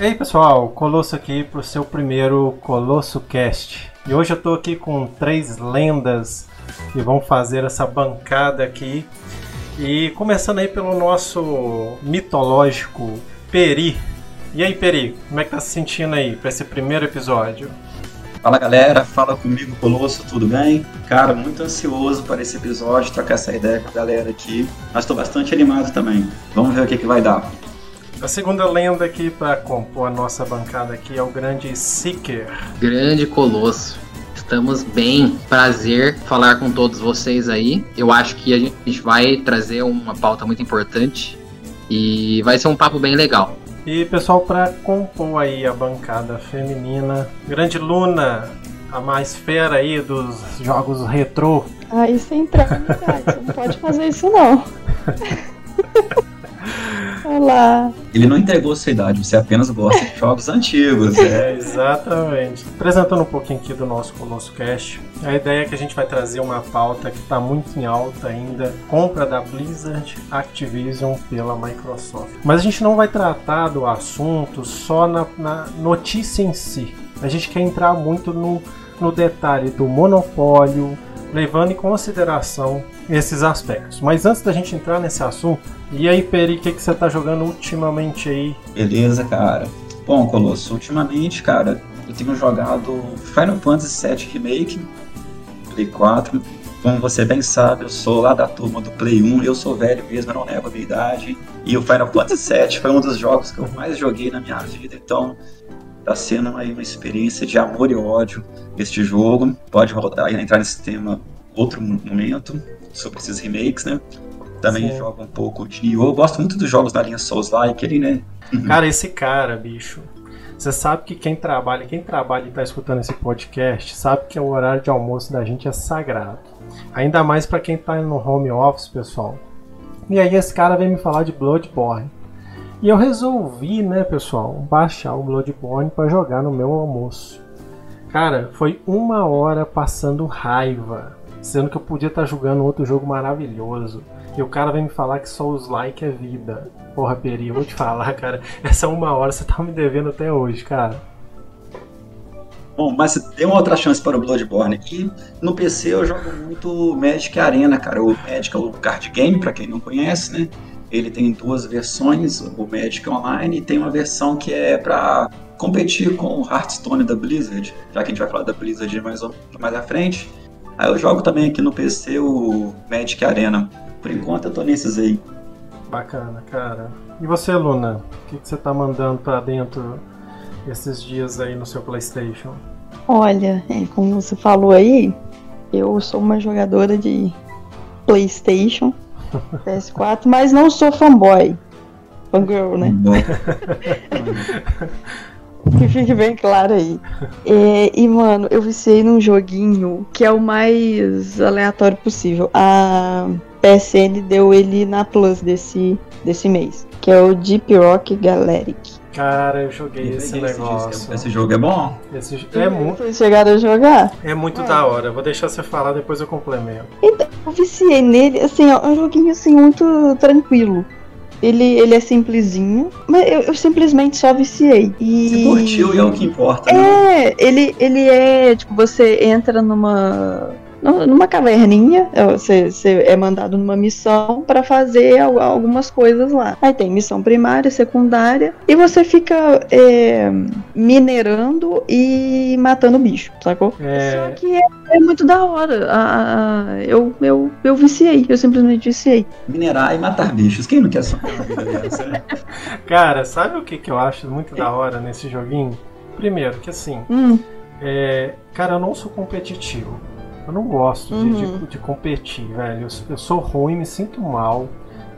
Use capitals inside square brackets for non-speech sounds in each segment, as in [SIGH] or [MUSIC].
Ei pessoal, Colosso aqui para o seu primeiro Colosso Cast. E hoje eu estou aqui com três lendas que vão fazer essa bancada aqui. E começando aí pelo nosso mitológico Peri. E aí Peri, como é que tá se sentindo aí para esse primeiro episódio? Fala galera, fala comigo Colosso, tudo bem? Cara, muito ansioso para esse episódio, trocar essa ideia com a galera aqui. Mas estou bastante animado também. Vamos ver o que, que vai dar. A segunda lenda aqui para compor a nossa bancada aqui é o grande Seeker. Grande Colosso. Estamos bem. Prazer falar com todos vocês aí. Eu acho que a gente vai trazer uma pauta muito importante e vai ser um papo bem legal. E pessoal, para compor aí a bancada feminina, grande Luna, a mais fera aí dos jogos retrô. Ah, isso é Você não pode fazer isso não. [LAUGHS] Olá. Ele não entregou sua idade, você apenas gosta de jogos antigos. É, exatamente. Apresentando um pouquinho aqui do nosso Colosso Cast, a ideia é que a gente vai trazer uma pauta que está muito em alta ainda, compra da Blizzard Activision pela Microsoft. Mas a gente não vai tratar do assunto só na, na notícia em si. A gente quer entrar muito no, no detalhe do monopólio, levando em consideração esses aspectos. Mas antes da gente entrar nesse assunto, e aí, Peri, o que, que você tá jogando ultimamente aí? Beleza, cara. Bom, Colosso, ultimamente, cara, eu tenho jogado Final Fantasy VII Remake, Play 4. Como você bem sabe, eu sou lá da turma do Play 1, eu sou velho mesmo, eu não nego a minha idade. E o Final Fantasy VII foi um dos jogos que eu mais joguei na minha vida, então tá sendo aí uma experiência de amor e ódio este jogo. Pode voltar, entrar nesse tema outro momento, sobre esses remakes, né? Também Sim. jogo um pouco de Nioh. Eu gosto muito dos jogos da linha Souls-like ali, né? Uhum. Cara, esse cara, bicho. Você sabe que quem trabalha, quem trabalha e tá escutando esse podcast, sabe que o horário de almoço da gente é sagrado. Ainda mais para quem tá no home office, pessoal. E aí esse cara vem me falar de Bloodborne. E eu resolvi, né, pessoal, baixar o Bloodborne para jogar no meu almoço. Cara, foi uma hora passando raiva sendo que eu podia estar tá jogando outro jogo maravilhoso. E o cara vem me falar que só os like é vida. Porra, Peri, eu vou te falar, cara. [LAUGHS] Essa uma hora você tá me devendo até hoje, cara. Bom, mas tem uma outra chance para o Bloodborne. E no PC eu jogo muito Magic Arena, cara. O Magic é o card game, para quem não conhece, né? Ele tem duas versões, o Magic Online e tem uma versão que é para competir com o Hearthstone da Blizzard, já que a gente vai falar da Blizzard mais, mais à frente. Aí eu jogo também aqui no PC o Magic Arena. Por enquanto eu tô nesses aí. Bacana, cara. E você, Luna? O que, que você tá mandando pra dentro esses dias aí no seu PlayStation? Olha, é, como você falou aí, eu sou uma jogadora de PlayStation, PS4, mas não sou fanboy. Fangirl, né? [LAUGHS] Que fique bem claro aí. É, e, mano, eu viciei num joguinho que é o mais aleatório possível. A PSN deu ele na Plus desse, desse mês, que é o Deep Rock Galactic. Cara, eu joguei esse, esse negócio. Esse jogo é bom? Esse é muito. Vocês chegaram a jogar? É muito ah. da hora. Vou deixar você falar, depois eu complemento. Então, eu viciei nele, assim, ó, um joguinho assim muito tranquilo. Ele, ele é simplesinho, mas eu, eu simplesmente só viciei. E... Você curtiu e é o que importa, né? É, ele, ele é, tipo, você entra numa numa caverninha, é, você, você é mandado numa missão para fazer algumas coisas lá. Aí tem missão primária, secundária, e você fica é, minerando e matando bicho, sacou? É... Só que é, é muito da hora. Ah, eu, eu, eu viciei, eu simplesmente viciei. Minerar e matar bichos, quem não quer só? [LAUGHS] Cara, sabe o que, que eu acho muito da hora nesse joguinho? Primeiro, que assim, hum. é, cara, eu não sou competitivo. Eu não gosto uhum. de, de, de, competir, velho. Eu, eu, sou ruim, me sinto mal.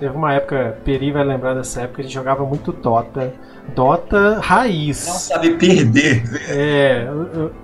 Teve uma época, Peri vai lembrar dessa época, a gente jogava muito Dota. Dota raiz. Não sabe perder. É,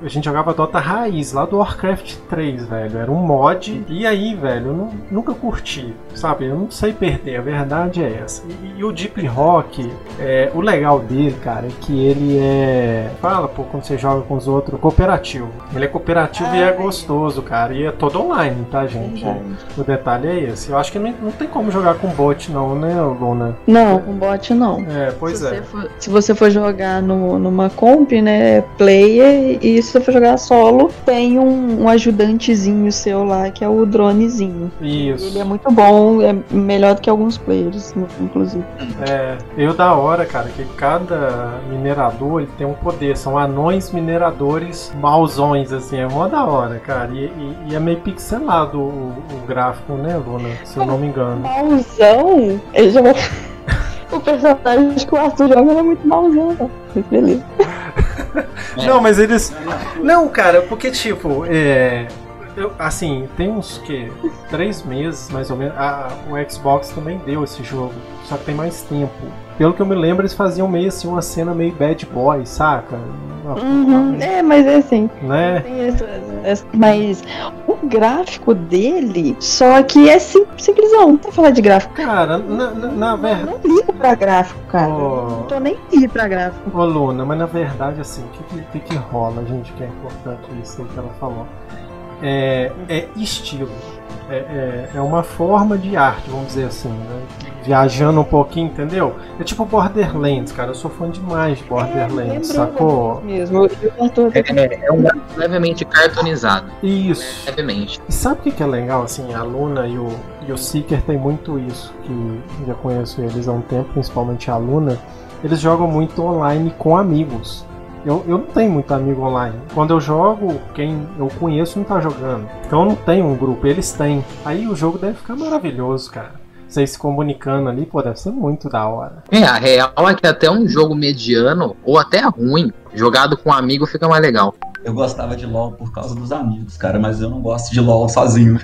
a gente jogava Dota raiz, lá do Warcraft 3, velho. Era um mod. E aí, velho, eu não, nunca curti, sabe? Eu não sei perder, a verdade é essa. E, e o Deep Rock, é, o legal dele, cara, é que ele é. Fala, pô, quando você joga com os outros, cooperativo. Ele é cooperativo ah, e é gostoso, cara. E é todo online, tá, gente? É. O detalhe é esse. Eu acho que não, não tem como jogar com bot bot não, né, Luna? Não, com bot não. É, pois se é. Você for, se você for jogar no, numa comp, né, player, e se você for jogar solo, tem um, um ajudantezinho seu lá, que é o dronezinho. Isso. Ele é muito bom, é melhor do que alguns players, inclusive. É, eu da hora, cara, que cada minerador ele tem um poder. São anões mineradores mauzões, assim, é mó da hora, cara. E, e- e é meio pixelado o, o gráfico, né, Luna? Se eu não me engano. Mauzão? Eu já vou... [LAUGHS] O personagem que o Arthur joga é muito mauzão, tá? Mas beleza. [LAUGHS] Não, mas eles. Não, cara, porque tipo, é. eu- assim, tem uns que três meses mais ou menos. a- o Xbox também deu esse jogo, só que tem mais tempo. Pelo que eu me lembro, eles faziam meio assim uma cena meio bad boy, saca? Uma- Uhum, É, mas é assim. Né? Mas o gráfico dele, só que é sim, simplesão. Não falar de gráfico. Cara, na, na, na Eu verdade. não ligo pra gráfico, cara. Oh. Não tô nem aí pra gráfico. Ô Luna, mas na verdade assim, o que, que, que que rola, gente, que é importante isso aí que ela falou? É, é estilo. É, é, é uma forma de arte, vamos dizer assim, né? Viajando um pouquinho, entendeu? É tipo Borderlands, cara. Eu sou fã demais de Borderlands, Lembrou sacou? Mesmo. Eu, eu tô até É, é um gráfico levemente cartoonizado. Isso. Levemente. E sabe o que que é legal, assim, a Luna e o, e o Seeker tem muito isso, que já conheço eles há um tempo, principalmente a Luna, eles jogam muito online com amigos. Eu, eu não tenho muito amigo online. Quando eu jogo, quem eu conheço não tá jogando. Então eu não tenho um grupo, eles têm. Aí o jogo deve ficar maravilhoso, cara. Vocês se comunicando ali, pô, deve ser muito da hora. É, a real é que até um jogo mediano, ou até ruim, jogado com um amigo fica mais legal. Eu gostava de LoL por causa dos amigos, cara, mas eu não gosto de LoL sozinho.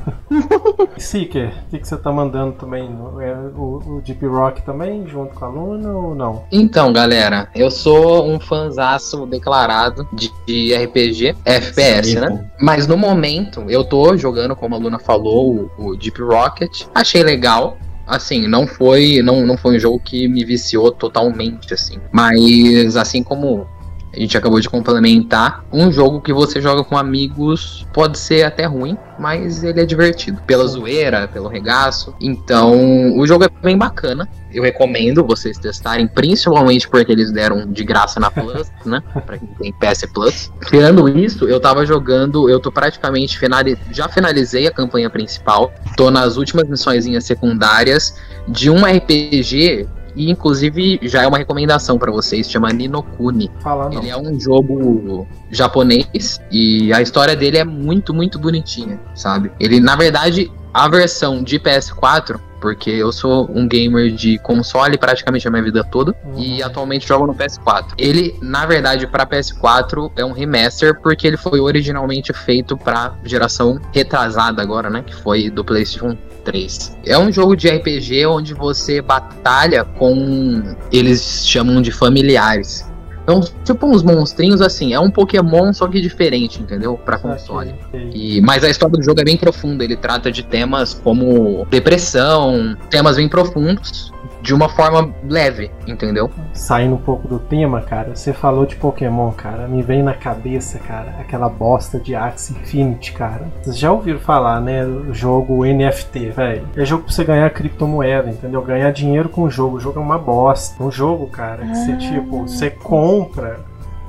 [LAUGHS] Seeker, o que, que você tá mandando também? É o, o Deep Rock também, junto com a Luna ou não? Então, galera, eu sou um fanzaço declarado de, de RPG, FPS, né? Mas no momento, eu tô jogando, como a Luna falou, o, o Deep Rocket. Achei legal. Assim, não foi, não, não foi um jogo que me viciou totalmente, assim. Mas, assim como a gente acabou de complementar, um jogo que você joga com amigos pode ser até ruim, mas ele é divertido. Pela zoeira, pelo regaço. Então, o jogo é bem bacana. Eu recomendo vocês testarem, principalmente porque eles deram de graça na Plus, [LAUGHS] né? Pra quem tem PS Plus. Tirando isso, eu tava jogando, eu tô praticamente finali já finalizei a campanha principal. Tô nas últimas missõezinhas secundárias de um RPG e inclusive já é uma recomendação pra vocês, chama Ninokuni. Fala não. Ele é um jogo japonês e a história dele é muito, muito bonitinha, sabe? Ele, na verdade, a versão de PS4, porque eu sou um gamer de console praticamente a minha vida toda e atualmente jogo no PS4. Ele, na verdade, para PS4 é um remaster porque ele foi originalmente feito para geração retrasada agora, né, que foi do PlayStation 3. É um jogo de RPG onde você batalha com eles chamam de familiares. Então, tipo uns monstrinhos assim, é um Pokémon só que diferente, entendeu? Pra console. Ok. E, mas a história do jogo é bem profunda, ele trata de temas como depressão, temas bem profundos, de uma forma leve, entendeu? Saindo um pouco do tema, cara, você falou de Pokémon, cara. Me vem na cabeça, cara, aquela bosta de Axie Infinity, cara. Vocês já ouviram falar, né? O jogo NFT, velho. É jogo pra você ganhar criptomoeda, entendeu? Ganhar dinheiro com o jogo. O jogo é uma bosta. Um jogo, cara, que você, Ah. tipo, você compra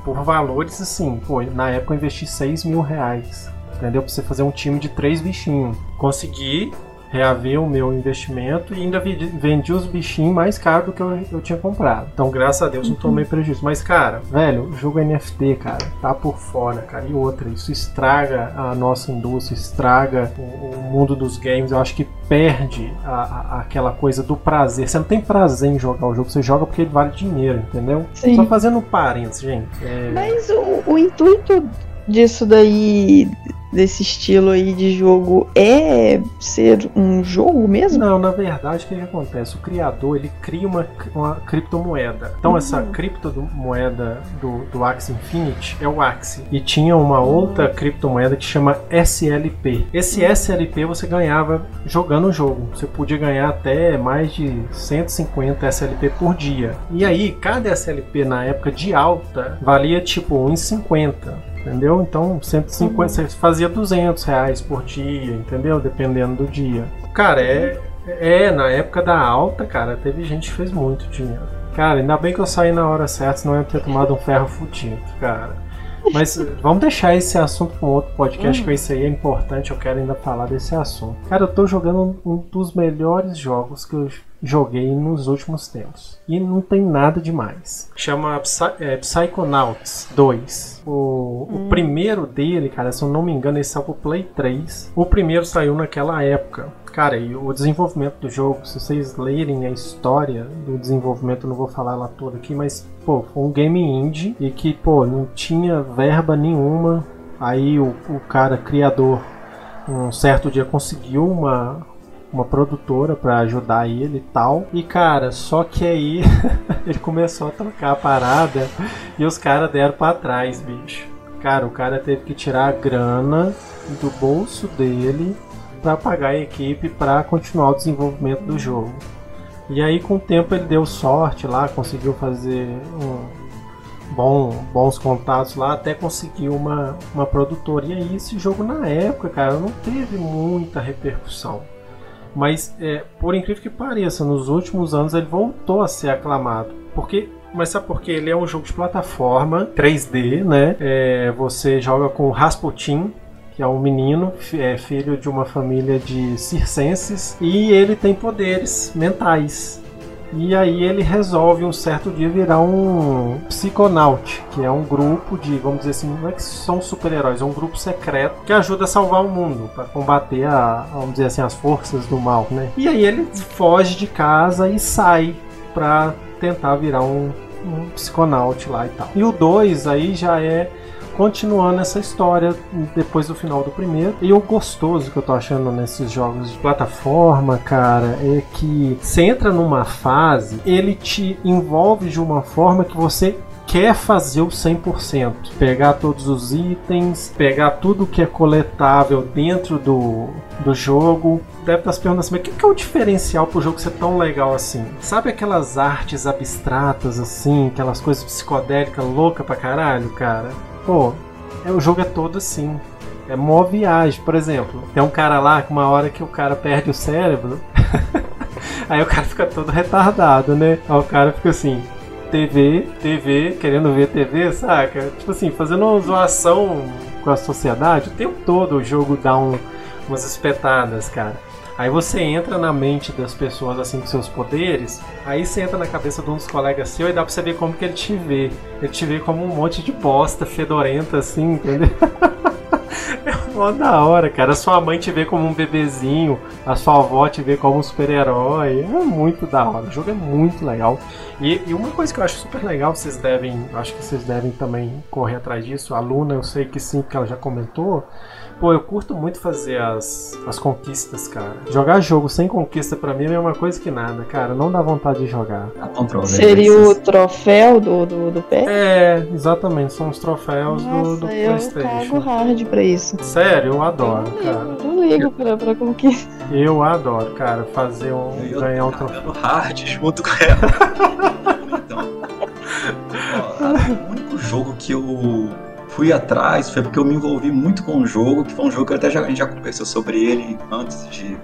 por valores assim. Pô, na época eu investi 6 mil reais. Entendeu? Pra você fazer um time de três bichinhos. Consegui reaver o meu investimento e ainda vendi, os bichinhos mais caros do que eu, eu tinha comprado. Então, graças a Deus, não tomei prejuízo. Mas, cara, velho, o jogo NFT, cara, tá por fora, cara. E outra, isso estraga a nossa indústria, estraga o, o mundo dos games. Eu acho que perde a- a- aquela coisa do prazer. Você não tem prazer em jogar o jogo, você joga porque ele vale dinheiro, entendeu? Sim. Só fazendo um parênteses, gente. É, Mas o, o intuito disso daí, desse estilo aí de jogo, é ser um jogo mesmo? Não, na verdade, o que, que acontece? O criador ele cria uma, uma criptomoeda. Então, essa criptomoeda do, do Axie Infinity é o Axie. E tinha uma outra criptomoeda que chama SLP. Esse SLP você ganhava jogando o jogo. Você podia ganhar até mais de 150 SLP por dia. E aí, cada SLP na época de alta valia tipo 1,50. Entendeu? Então, 150, você fazia 200 reais por dia, entendeu? Dependendo do dia. Cara, é, É, na época da alta, cara, teve gente que fez muito dinheiro. Cara, ainda bem que eu saí na hora certa, senão eu ia ter tomado um ferro fudido, cara. Mas [LAUGHS] vamos deixar esse assunto para um outro podcast, Hum. que isso aí é importante, eu quero ainda falar desse assunto. Cara, eu tô jogando um dos melhores jogos que eu joguei nos últimos tempos. E não tem nada demais. Chama Psy é, Psychonauts 2. O, o primeiro dele, cara, se eu não me engano, ele saiu pro Play 3. O primeiro saiu naquela época. Cara, e o desenvolvimento do jogo, se vocês lerem a história do desenvolvimento, não vou falar ela toda aqui, mas, pô, foi um game indie e que, pô, não tinha verba nenhuma. Aí o, o cara criador, um certo dia, conseguiu uma, uma produtora pra ajudar ele e tal. E, cara, só que aí [LAUGHS] ele começou a tocar a parada e os caras deram pra trás, bicho. Cara, o cara teve que tirar a grana do bolso dele para pagar a equipe para continuar o desenvolvimento do jogo. E aí com o tempo ele deu sorte lá, conseguiu fazer um bom, bons contatos lá, até conseguiu uma, uma produtora. E aí esse jogo na época, cara, não teve muita repercussão. Mas é, por incrível que pareça, nos últimos anos ele voltou a ser aclamado. Porque mas sabe por quê? Ele é um jogo de plataforma 3D, né? É, você joga com Rasputin, que é um menino, é filho de uma família de circenses, e ele tem poderes mentais. E aí ele resolve um certo dia virar um psiconaut, que é um grupo de, vamos dizer assim, não é que são super-heróis, é um grupo secreto que ajuda a salvar o mundo, para combater a, vamos dizer assim, as forças do mal, né? E aí ele foge de casa e sai para tentar virar um, um psiconaut lá e tal. E o 2 aí já é continuando essa história depois do final do primeiro. E o gostoso que eu tô achando nesses jogos de plataforma, cara, é que você entra numa fase, ele te envolve de uma forma que você quer fazer o 100%. Pegar todos os itens, pegar tudo que é coletável dentro do, do jogo. Deve estar se perguntando assim, mas o que é o diferencial pro jogo ser tão legal assim? Sabe aquelas artes abstratas assim, aquelas coisas psicodélicas louca pra caralho, cara? Pô, é, o jogo é todo assim. É mó viagem, por exemplo. Tem um cara lá que uma hora que o cara perde o cérebro, [LAUGHS] aí o cara fica todo retardado, né? Aí o cara fica assim, TV, TV, querendo ver TV, saca? Tipo assim, fazendo uma zoação com a sociedade, o tempo todo o jogo dá um, umas espetadas, cara. Aí você entra na mente das pessoas assim com seus poderes, aí você entra na cabeça de uns colegas seu e dá pra você ver como que ele te vê. Ele te vê como um monte de bosta fedorenta assim, entendeu? [LAUGHS] É mó da hora, cara. A sua mãe te vê como um bebezinho, a sua avó te vê como um super-herói. É muito da hora. O jogo é muito legal. E, e uma coisa que eu acho super legal, vocês devem, acho que vocês devem também correr atrás disso. A Luna, eu sei que sim, porque ela já comentou. Pô, eu curto muito fazer as, as conquistas, cara. Jogar jogo sem conquista pra mim é uma coisa que nada, cara. Não dá vontade de jogar. Controle. Seria o troféu do, do, do pé? É, exatamente, são os troféus do, Nossa, do eu cago PlayStation. hard pra isso. Sério, eu adoro, cara. Eu não ligo pra, pra conquista. Eu adoro, cara, fazer um. Eu ganhar um tô troféu. hard junto com ela. [LAUGHS] então, ó, o único jogo que eu fui atrás foi porque eu me envolvi muito com o jogo, que foi um jogo que até já, a gente já conversou sobre ele antes de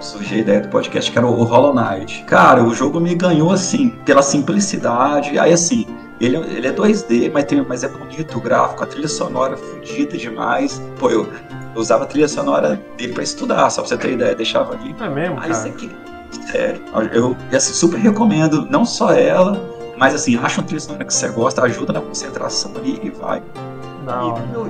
surgir a ideia do podcast, que era o Hollow Knight. Cara, o jogo me ganhou assim, pela simplicidade. Aí assim, ele, ele é 2D, mas, tem, mas é bonito o gráfico, a trilha sonora fodida demais. Pô, eu, eu usava a trilha sonora dele pra estudar, só pra você ter ideia, deixava ali. É mesmo, Aí cara. que. Sério, eu assim, super recomendo, não só ela, mas assim, acha um trilha sonora que você gosta, ajuda na concentração ali e vai.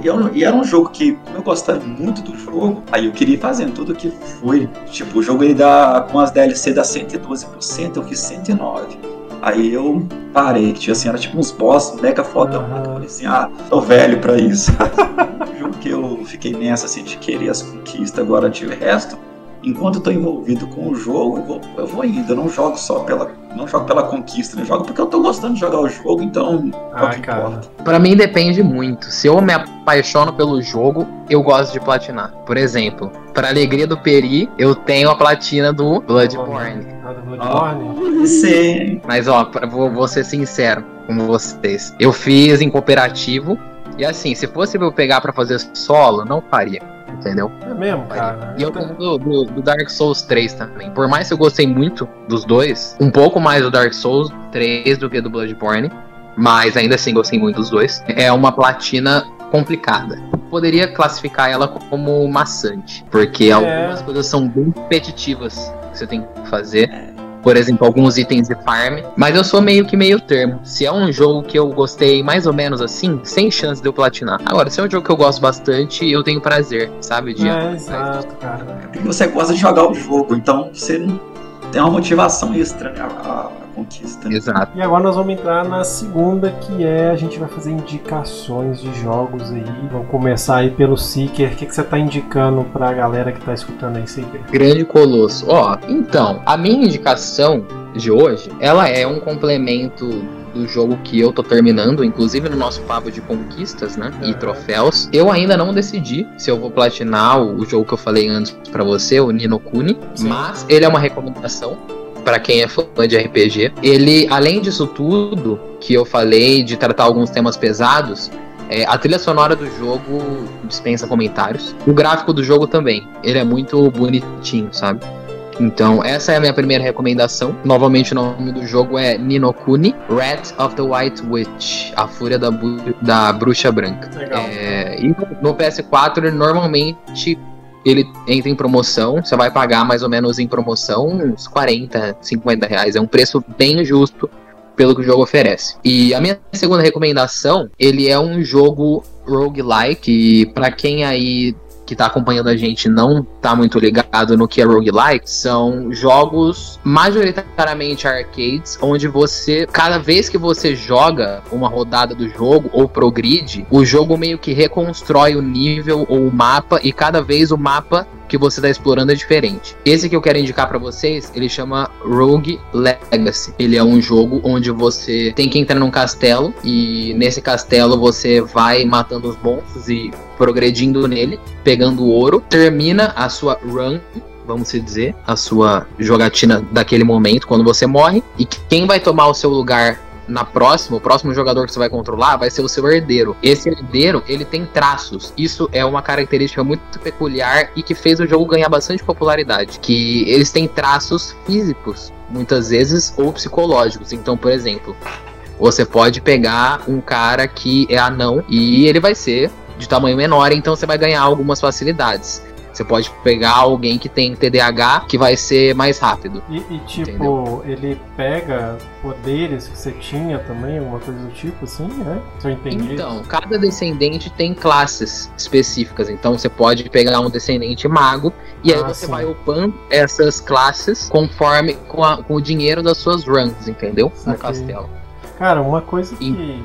E, eu- e era um- jogo que, como eu gostava muito do jogo, aí eu queria ir fazendo tudo que foi. Tipo, o jogo ele dá, com as DLC dá 112%, eu fiz 109%. Aí eu parei, tipo assim, era tipo uns boss mega fodão. Aham. Eu falei assim, ah, tô velho pra isso. [LAUGHS] o jogo que eu fiquei nessa, assim, de querer as conquistas, agora de resto, enquanto eu tô envolvido com o jogo, eu vou, eu vou indo. Eu não jogo só pela, não jogo pela conquista, né? Eu jogo porque eu tô gostando de jogar o jogo, então é Ai, que cara. Pra mim depende muito. Se eu me apaixono pelo jogo, eu gosto de platinar. Por exemplo, pra alegria do Peri, eu tenho a platina do Bloodborne. Ah, do Bloodborne? Sim. Mas ó, pra- vou, vou ser sincero com vocês. Eu fiz em cooperativo. E assim, se fosse pra eu pegar pra fazer solo, não faria. Entendeu? É mesmo, cara. E eu tenho do, do, do, Dark Souls 3 também. Por mais que eu gostei muito dos dois, um pouco mais do Dark Souls 3 do que do Bloodborne, mas ainda assim gostei muito dos dois. É uma platina complicada. Poderia classificar ela como maçante, porque é. algumas coisas são bem repetitivas que você tem que fazer. Por exemplo, alguns itens de farm. Mas eu sou meio que meio termo. Se é um jogo que eu gostei mais ou menos assim, sem chance de eu platinar. Agora, se é um jogo que eu gosto bastante, eu tenho prazer, sabe? De é, exato, cara. Você gosta de jogar o jogo, então você tem uma motivação extra, né? Conquista. Exato. E agora nós vamos entrar na segunda, que é a gente vai fazer indicações de jogos aí. Vamos começar aí pelo Seeker. O que, que você tá indicando pra galera que tá escutando aí, Seeker? Grande Colosso. Ó, então, a minha indicação de hoje, ela é um complemento do jogo que eu tô terminando, inclusive no nosso papo de conquistas, né? E troféus. Eu ainda não decidi se eu vou platinar o jogo que eu falei antes para você, o Nino Kuni, Sim. mas ele é uma recomendação para quem é fã de RPG. Ele, além disso tudo que eu falei, de tratar alguns temas pesados, é, a trilha sonora do jogo dispensa comentários. O gráfico do jogo também. Ele é muito bonitinho, sabe? Então, essa é a minha primeira recomendação. Novamente, o nome do jogo é Ninokuni, Rat of the White Witch, a fúria da, da bruxa branca. Legal. É, e no PS4, normalmente ele entra em promoção, você vai pagar mais ou menos em promoção uns 40, 50 reais. É um preço bem justo pelo que o jogo oferece. E a minha segunda recomendação, ele é um jogo roguelike, para quem aí que tá acompanhando a gente não tá muito ligado no que é roguelike, são jogos majoritariamente arcades, onde você, cada vez que você joga uma rodada do jogo ou progride, o jogo meio que reconstrói o nível ou o mapa e cada vez o mapa que você está explorando é diferente. Esse que eu quero indicar para vocês, ele chama Rogue Legacy. Ele é um jogo onde você tem que entrar num castelo e nesse castelo você vai matando os monstros e progredindo nele, pegando ouro, termina a sua run vamos dizer, a sua jogatina daquele momento, quando você morre, e quem vai tomar o seu lugar na próxima, o próximo jogador que você vai controlar vai ser o seu herdeiro. Esse herdeiro, ele tem traços. Isso é uma característica muito peculiar e que fez o jogo ganhar bastante popularidade, que eles têm traços físicos, muitas vezes, ou psicológicos. Então, por exemplo, você pode pegar um cara que é anão e ele vai ser de tamanho menor, então você vai ganhar algumas facilidades. Você pode pegar alguém que tem TDAH que vai ser mais rápido. E, e tipo, entendeu? ele pega poderes que você tinha também, alguma coisa do tipo assim, né? Se eu entendi. Então, cada descendente tem classes específicas. Então você pode pegar um descendente mago e aí ah, você sim. vai upando essas classes conforme com, a, com, o dinheiro das suas runs, entendeu? No castelo. Cara, uma coisa que. E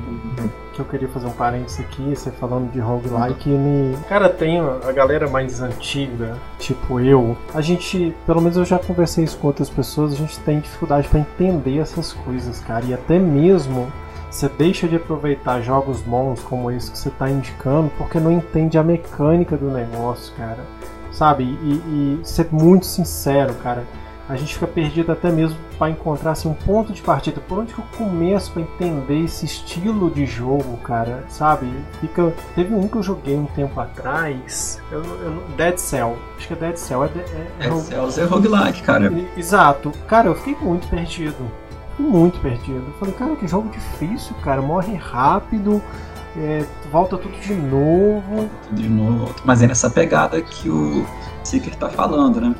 que eu queria fazer um parênteses aqui, você falando de roguelike, me... Cara, tem a galera mais antiga, tipo eu, a gente, pelo menos eu já conversei isso com outras pessoas, a gente tem dificuldade para entender essas coisas, cara, e até mesmo você deixa de aproveitar jogos bons como esse que você está indicando porque não entende a mecânica do negócio, cara. Sabe? E, e ser muito sincero, cara a gente fica perdido até mesmo para encontrar assim, um ponto de partida. Por onde que eu começo para entender esse estilo de jogo, cara? Sabe? Fica... Teve um que eu joguei um tempo atrás. Eu, eu... Dead Cell. Acho que é Dead Cell. É, é, é Dead Cell é roguelike, cara. Exato. Cara, eu fiquei muito perdido. Fiquei muito perdido. Eu falei, cara, que jogo difícil, cara. Morre rápido. É, volta tudo de novo. Tudo de novo. Mas é nessa pegada que o Seeker tá falando, né?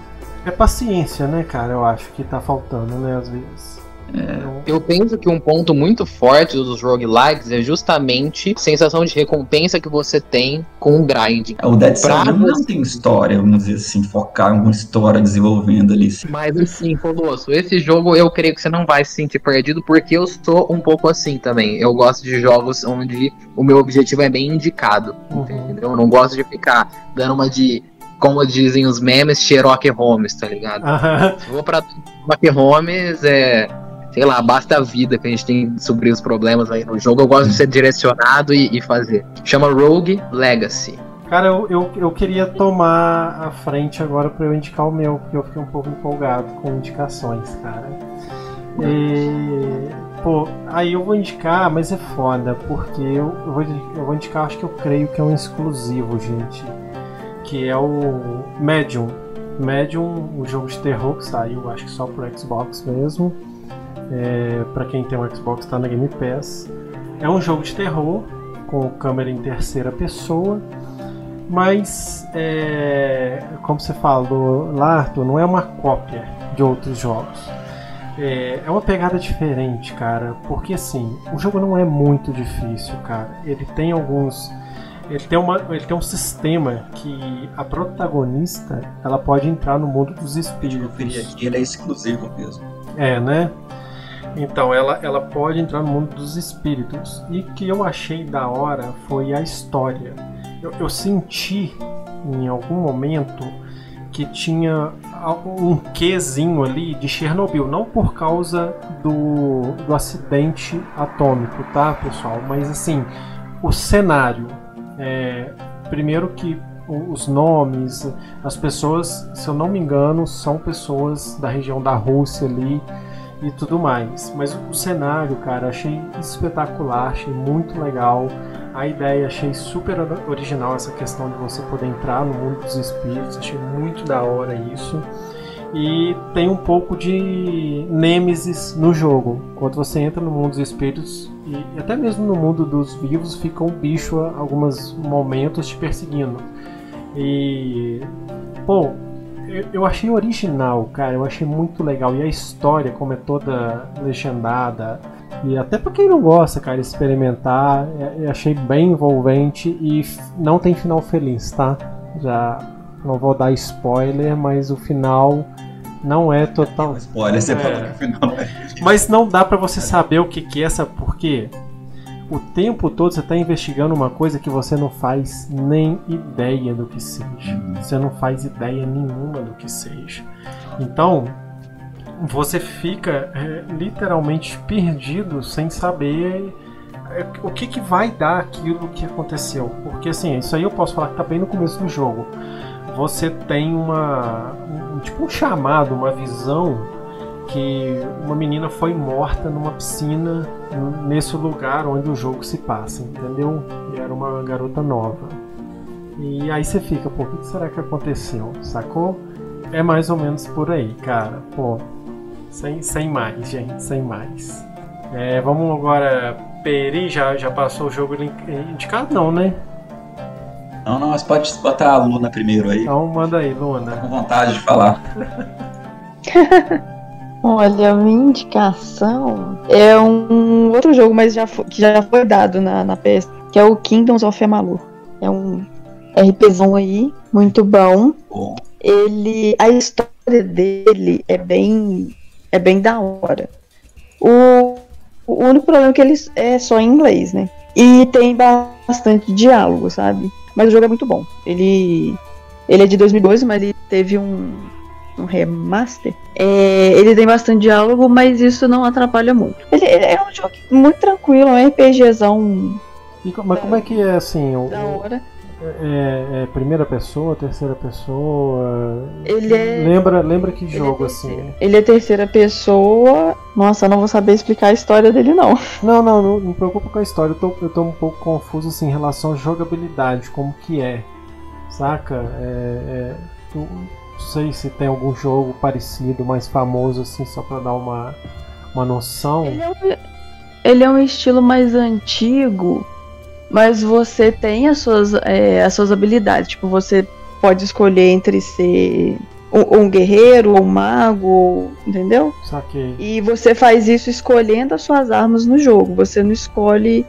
É paciência, né, cara? Eu acho que tá faltando, né, às vezes. É. Eu penso que um ponto muito forte dos roguelikes é justamente a sensação de recompensa que você tem com o grind. É, o Dead Cells não tem história, vamos dizer assim, focar em alguma história desenvolvendo ali. Mas assim, Colosso, esse jogo eu creio que você não vai se sentir perdido, porque eu sou um pouco assim também. Eu gosto de jogos onde o meu objetivo é bem indicado, uhum. entendeu? Eu não gosto de ficar dando uma de como dizem os memes, Sherlock Holmes, tá ligado? Uhum. Se vou pra Sherlock Holmes, é. Sei lá, basta a vida que a gente tem sobre os problemas aí no jogo. Eu gosto de ser direcionado e, e fazer. Chama Rogue Legacy. Cara, eu, eu, eu, queria tomar a frente agora para eu indicar o meu, porque eu fiquei um pouco empolgado com indicações, cara. E, pô, aí eu vou indicar, mas é foda, porque eu, eu, vou, eu vou indicar, acho que eu creio que é um exclusivo, gente que é o Medium. Medium, o jogo de terror que saiu, acho que só pro Xbox mesmo. É, para quem tem um Xbox, tá na Game Pass. É um jogo de terror com câmera em terceira pessoa, mas é, como você falou lá, Arthur, não é uma cópia de outros jogos. É, é uma pegada diferente, cara, porque assim, o jogo não é muito difícil, cara. Ele tem alguns ele tem, uma, ele tem um sistema que a protagonista ela pode entrar no mundo dos espíritos. Aqui, ele é exclusivo mesmo. É, né? Então, ela, ela pode entrar no mundo dos espíritos. E o que eu achei da hora foi a história. Eu, eu senti em algum momento que tinha um quezinho ali de Chernobyl, não por causa do, do acidente atômico, tá, pessoal? Mas assim, o cenário. É, primeiro que os nomes, as pessoas, se eu não me engano, são pessoas da região da Rússia ali e tudo mais. Mas o cenário, cara, achei espetacular, achei muito legal. A ideia, achei super original essa questão de você poder entrar no mundo dos espíritos, achei muito da hora isso. E tem um pouco de Nêmesis no jogo. Quando você entra no mundo dos espíritos e até mesmo no mundo dos vivos, fica um bicho a alguns momentos te perseguindo. E. Pô, eu achei original, cara. Eu achei muito legal. E a história, como é toda legendada. E até pra quem não gosta, cara, experimentar, é, eu achei bem envolvente e não tem final feliz, tá? Já não vou dar spoiler, mas o final não é total. Spoiler, você é... falou que o final é. Mas não dá para você saber o que, que é, sabe por quê? o tempo todo você está investigando uma coisa que você não faz nem ideia do que seja. Você não faz ideia nenhuma do que seja. Então, você fica é, literalmente perdido sem saber é, o que, que vai dar aquilo que aconteceu. Porque assim, isso aí eu posso falar que está bem no começo do jogo. Você tem uma. Um, tipo um chamado, uma visão que uma menina foi morta numa piscina nesse lugar onde o jogo se passa, entendeu? E era uma garota nova. E aí você fica, pô, o que será que aconteceu? Sacou? É mais ou menos por aí, cara. Pô, sem, sem mais, gente, sem mais. É, vamos agora. Peri já, já passou o jogo indicado? Não, né? Não, não, mas pode botar a Luna primeiro aí. Então manda aí, Luna. Tô com vontade de falar. [LAUGHS] Olha, minha indicação é um outro jogo, mas já foi, que já foi dado na, na PS, que é o Kingdoms of Amalur. É um RPzão aí, muito bom. bom. Ele, a história dele é bem, é bem da hora. O, o único problema é que ele é só em inglês, né? E tem bastante diálogo, sabe? Mas o jogo é muito bom. Ele, ele é de 2012, mas ele teve um um remaster, é, ele tem bastante diálogo, mas isso não atrapalha muito. Ele, ele é um jogo muito tranquilo, um RPGzão. E, mas como é que é assim? O, da hora. É, é, primeira pessoa, terceira pessoa? Ele é. Lembra, lembra que é jogo é assim? Ele é terceira pessoa. Nossa, eu não vou saber explicar a história dele, [LAUGHS] não. Não, não, não, me preocupa com a história. Eu tô, eu tô um pouco confuso assim, em relação à jogabilidade, como que é. Saca? É, é, tu, não sei se tem algum jogo parecido, mais famoso, assim, só pra dar uma, uma noção. Ele é, um, ele é um estilo mais antigo, mas você tem as suas, é, as suas habilidades. Tipo, você pode escolher entre ser um, um guerreiro ou um mago, entendeu? Saquei. E você faz isso escolhendo as suas armas no jogo. Você não escolhe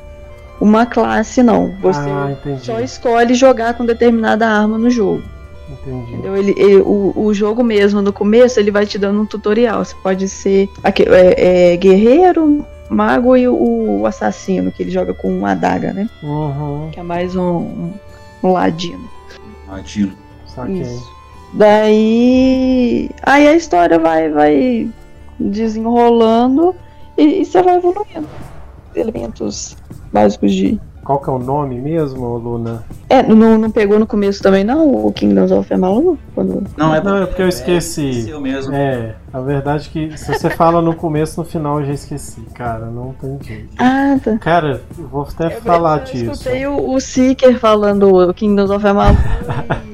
uma classe, não. Você ah, só escolhe jogar com determinada arma no jogo. Entendi. Entendeu? Ele, ele, o, o jogo mesmo, no começo, ele vai te dando um tutorial. Você pode ser aqui, é, é, guerreiro, mago e o, o, assassino, que ele joga com uma adaga, né? Uhum. Que é mais um, um, um ladino. Ladino. Saquei. Isso. Daí. Aí a história vai, vai desenrolando e, e você vai evoluindo. Elementos básicos de qual que é o nome mesmo, Luna? É, não, não pegou no começo também não, o Kingdoms of Amalur? Quando... Não, é, não, é porque eu esqueci. É, mesmo. É, a verdade é que se você fala no começo, no final eu já esqueci, cara, não tem jeito. Ah, tá. Cara, eu vou até eu falar eu disso. Eu escutei o, o Seeker falando o Kingdoms of Amalur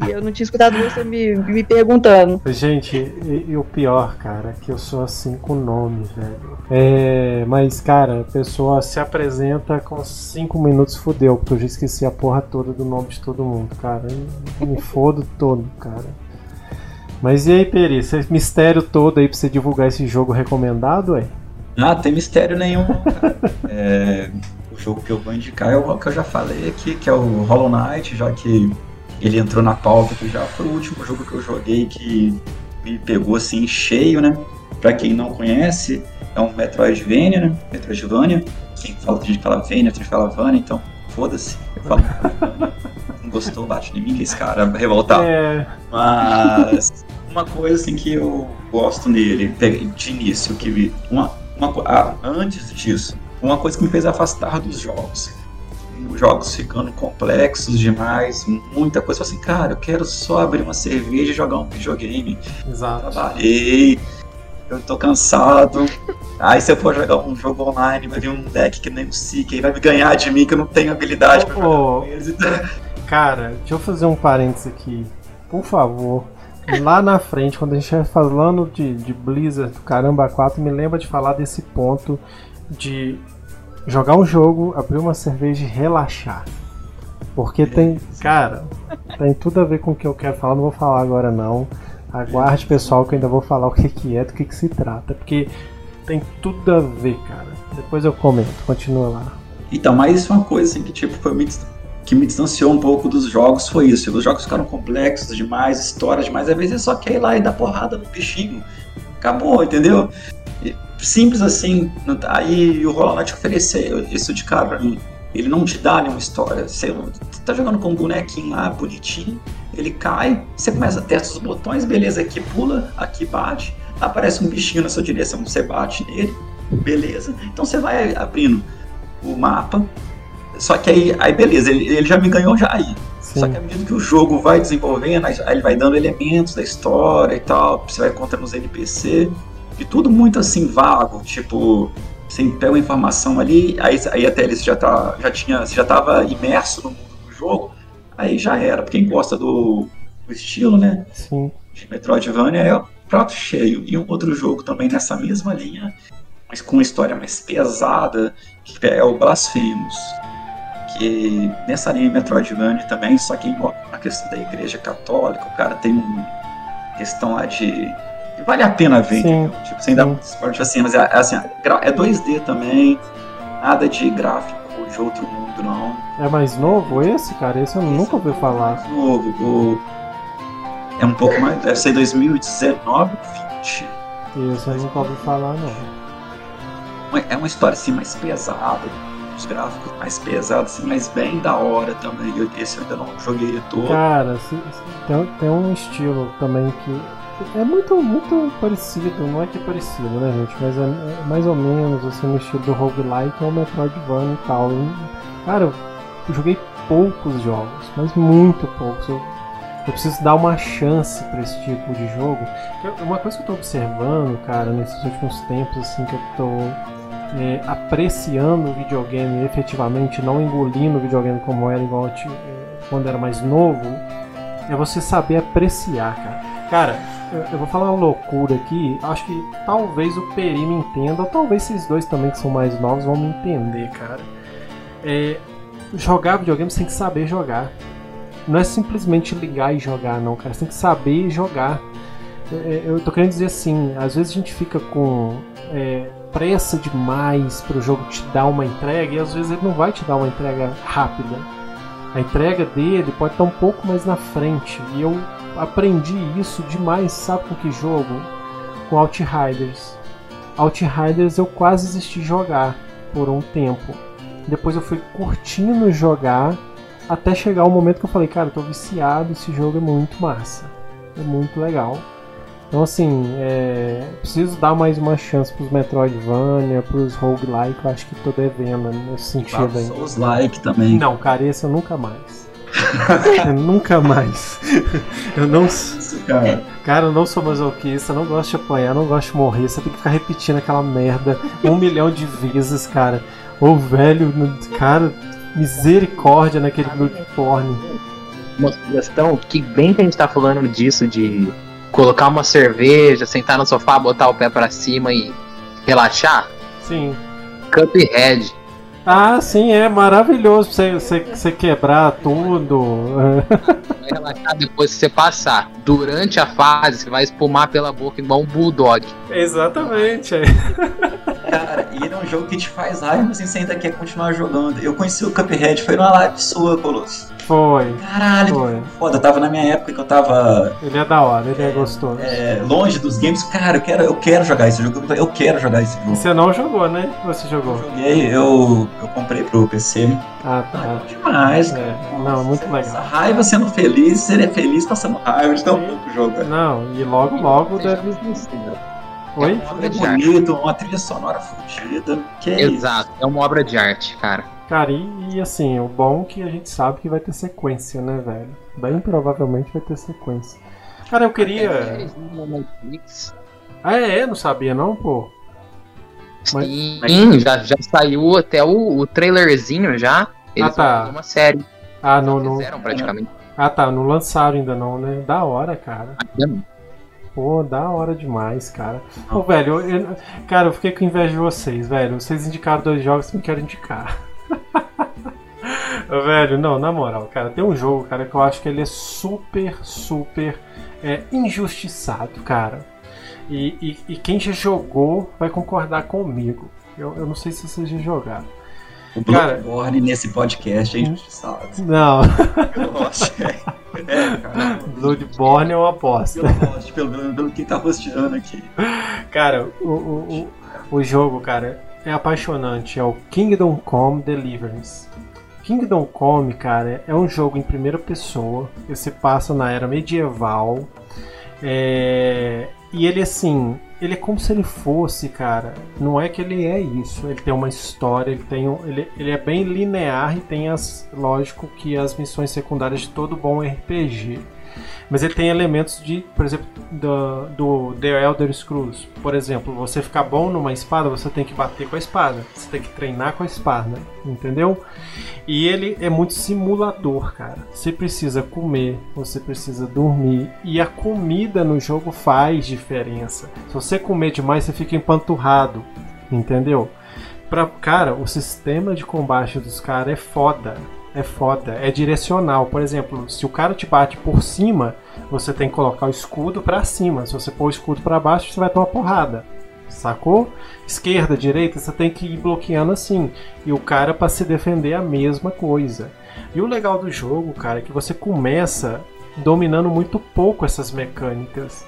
e eu não tinha escutado você me, me perguntando. Gente, e, e o pior, cara, é que eu sou assim com nome, velho. É, mas, cara, a pessoa se apresenta com cinco minutos, fudeu, porque eu já esqueci a porra toda do nome de todo mundo, cara. Eu me fodo todo, cara. Mas e aí, Peri, esse mistério todo aí pra você divulgar esse jogo recomendado, é? Ah, tem mistério nenhum, cara. [LAUGHS] é, o jogo que eu vou indicar é o que eu já falei aqui, que é o Hollow Knight, já que ele entrou na pauta que já foi o último jogo que eu joguei que me pegou assim cheio, né? Pra quem não conhece, é um Metroidvania, né? Metroidvania. Quem fala, tem gente que fala Vania, tem gente que fala Vania, então foda-se. Eu falo [LAUGHS] Não gostou, bate em mim, que esse cara é revoltado. É, Mas uma coisa assim que eu gosto nele, de início, que vi- uma, uma, ah, antes disso, uma coisa que me fez afastar dos jogos. Os jogos ficando complexos demais, muita coisa. Eu assim, cara, eu quero só abrir uma cerveja e jogar um videogame. exato. Trabalhei, eu tô cansado. Aí se eu for jogar um jogo online, vai vir um deck que nem o Seeker, vai me ganhar de mim que eu não tenho habilidade pra jogar Ô, com eles. Então, Cara, deixa eu fazer um parênteses aqui. Por favor. Lá na frente, quando a gente estiver falando de, de Blizzard, do Caramba 4, me lembra de falar desse ponto de jogar um jogo, abrir uma cerveja e relaxar. Porque tem. Cara, tem tudo a ver com o que eu quero falar, não vou falar agora não. Aguarde, pessoal, que eu ainda vou falar o que, que é, do que, que se trata. Porque tem tudo a ver, cara. Depois eu comento, continua lá. Então, mas isso é uma coisa assim que tipo foi dis- que me distanciou um pouco dos jogos, foi isso. Os jogos ficaram complexos demais, histórias demais, às vezes você só quer ir lá e dar porrada no bichinho. Acabou, entendeu? Simples assim. tá- Aí o Hollow Knight ofereceu isso de cara pra mim. Ele não te dá nenhuma história. Você tá jogando com um bonequinho lá, bonitinho, ele cai, você começa a testar os botões, beleza, aqui pula, aqui bate, aparece um bichinho na sua direção, você bate nele, beleza. Então você vai abrindo o mapa. Só que aí, aí beleza, ele, ele já me ganhou já aí. Sim. Só que à medida que o jogo vai desenvolvendo, aí ele vai dando elementos da história e tal, você vai encontrando os NPC, e tudo muito assim vago, tipo, você pega uma informação ali, aí, aí até ele já, tá, já tinha, já tava imerso no mundo do jogo, aí já era. Pra quem gosta do, do estilo, né? Sim. de Metroidvania é o prato cheio. E um outro jogo também nessa mesma linha, mas com uma história mais pesada, que é o Blasphemous. Que nessa linha Metroidvania também, só que a questão da igreja católica, o cara tem uma questão lá de. vale a pena ver, Sim, entendeu? Tipo, sem dar esporte assim, mas é, é assim, é 2D também, nada de gráfico de outro mundo, não. É mais novo esse, cara? Esse eu nunca ouvi falar. Mais novo, o- é um pouco mais. Deve ser 2019 20. Esse eu nunca ouvi falar, não. É uma história assim mais pesada, os gráficos mais pesados, assim, mas bem da hora também. Eu- Esse eu ainda não joguei todo. Cara, se- tem, tem um estilo também que é muito, muito parecido, não é que é parecido, né, gente? Mas é, é mais ou menos assim no estilo do roguelike, é o Metroidvania e tal. E, cara, eu joguei poucos jogos, mas muito poucos. Eu, eu preciso dar uma chance pra esse tipo de jogo. Uma coisa que eu tô observando, cara, nesses últimos tempos, assim, que eu tô é, apreciando o videogame efetivamente, não engolindo o videogame como era igual é, quando era mais novo, é você saber apreciar, cara. Cara, eu, eu vou falar uma loucura aqui, acho que talvez o Peri me entenda, ou talvez vocês dois também que são mais novos vão me entender, cara. É, jogar videogame você tem que saber jogar. Não é simplesmente ligar e jogar, não, cara. Você tem que saber jogar. É, é, Eu tô querendo dizer assim, às vezes a gente fica com é, pressa demais para o jogo te dar uma entrega e às vezes ele não vai te dar uma entrega rápida. A entrega dele pode estar um pouco mais na frente. E eu aprendi isso demais, sabe com que jogo? Com Outriders. Outriders eu quase desisti de jogar por um tempo. Depois eu fui curtindo jogar até chegar o momento que eu falei, cara, eu tô viciado, esse jogo é muito massa. É muito legal. Então assim, é, preciso dar mais uma chance pros Metroidvania, pros roguelike, eu acho que tô devendo nesse sentido ainda. Souls like também. Não, eu nunca mais. [LAUGHS] nunca mais. eu não. Cara. Cara, eu não sou masoquista, não gosto de apanhar, não gosto de morrer. Você tem que ficar repetindo aquela merda um milhão de vezes, cara. Ô velho, cara, misericórdia naquele Bloodborne. uma sugestão que bem que a gente tá falando disso de colocar uma cerveja, sentar no sofá, botar o pé pra cima e relaxar. Sim. Cuphead. Ah, sim, é maravilhoso pra você, você, você quebrar tudo. Vai relaxar depois que você passar. Durante a fase, você vai espumar pela boca igual um bulldog. Exatamente. é. [LAUGHS] Cara, e ele é um jogo que te faz raiva, mas você ainda quer continuar jogando. Eu conheci o Cuphead, foi numa live sua, Colosso. Foi. Caralho, Foi. foda. Eu tava na minha época que eu tava Ele é da hora, ele é gostoso. é, longe dos games. Cara, eu quero, eu quero jogar esse jogo. Eu quero jogar esse jogo. Você não jogou, né? Você jogou? Joguei, eu, eu comprei pro PC. Ah, Ah, tá. bom demais, cara. É, não, muito Essa legal. raiva sendo feliz, seria feliz passando raiva de tão pouco jogo. cara. Não, e logo, logo deve. Oi? uma obra É de arte. bonito, uma trilha sonora fodida. Que é isso? Exato, é uma obra de arte, cara. Cara, e, e assim, o bom é que a gente sabe que vai ter sequência, né, velho? Bem provavelmente vai ter sequência. Cara, eu queria. Ah, é? Não sabia não, pô? Mas- Sim, já, já saiu até o, o trailerzinho já. Eles Ah, tá. uma série. Ah, não, não. Fizeram praticamente. Ah, tá, não lançaram ainda não, né? Da hora, cara. Ainda não. Pô, da hora demais, cara. Ô, velho, eu, eu- cara, eu fiquei com inveja de vocês, velho. Vocês indicaram dois jogos que eu não quero indicar. [LAUGHS] Velho, não, na moral, cara, tem um jogo, cara, que eu acho que ele é super, super é, injustiçado, cara. E, e- e quem já jogou vai concordar comigo. Eu, eu não sei se vocês já jogaram. O Bloodborne nesse podcast é injustiçado. Não, Eu gosto. É, é, cara. Bloodborne é uma aposta. Pelo menos pelo que tá rosteando aqui. Cara, o, o, o, o jogo, cara, é apaixonante. É o Kingdom Come Deliverance. Kingdom Come, cara, é um jogo em primeira pessoa. Se passa na era medieval. É, E ele, assim, ele é como se ele fosse, cara. Não é que ele é isso. Ele tem uma história, ele tem um, ele, ele é bem linear e tem as. Lógico que as missões secundárias de todo bom RPG. Mas ele tem elementos de, por exemplo, do, do The Elder Scrolls. Por exemplo, você ficar bom numa espada, você tem que bater com a espada. Você tem que treinar com a espada. Entendeu? E ele é muito simulador, cara. Você precisa comer, você precisa dormir. E a comida no jogo faz diferença. Se você comer demais, você fica empanturrado. Entendeu? Pra, cara, o sistema de combate dos caras é foda. É foda. É direcional. Por exemplo, se o cara te bate por cima, você tem que colocar o escudo pra cima. Se você pôr o escudo pra baixo, você vai tomar porrada. Sacou? Esquerda, direita, você tem que ir bloqueando assim. E o cara pra se defender é a mesma coisa. E o legal do jogo, cara, é que você começa dominando muito pouco essas mecânicas.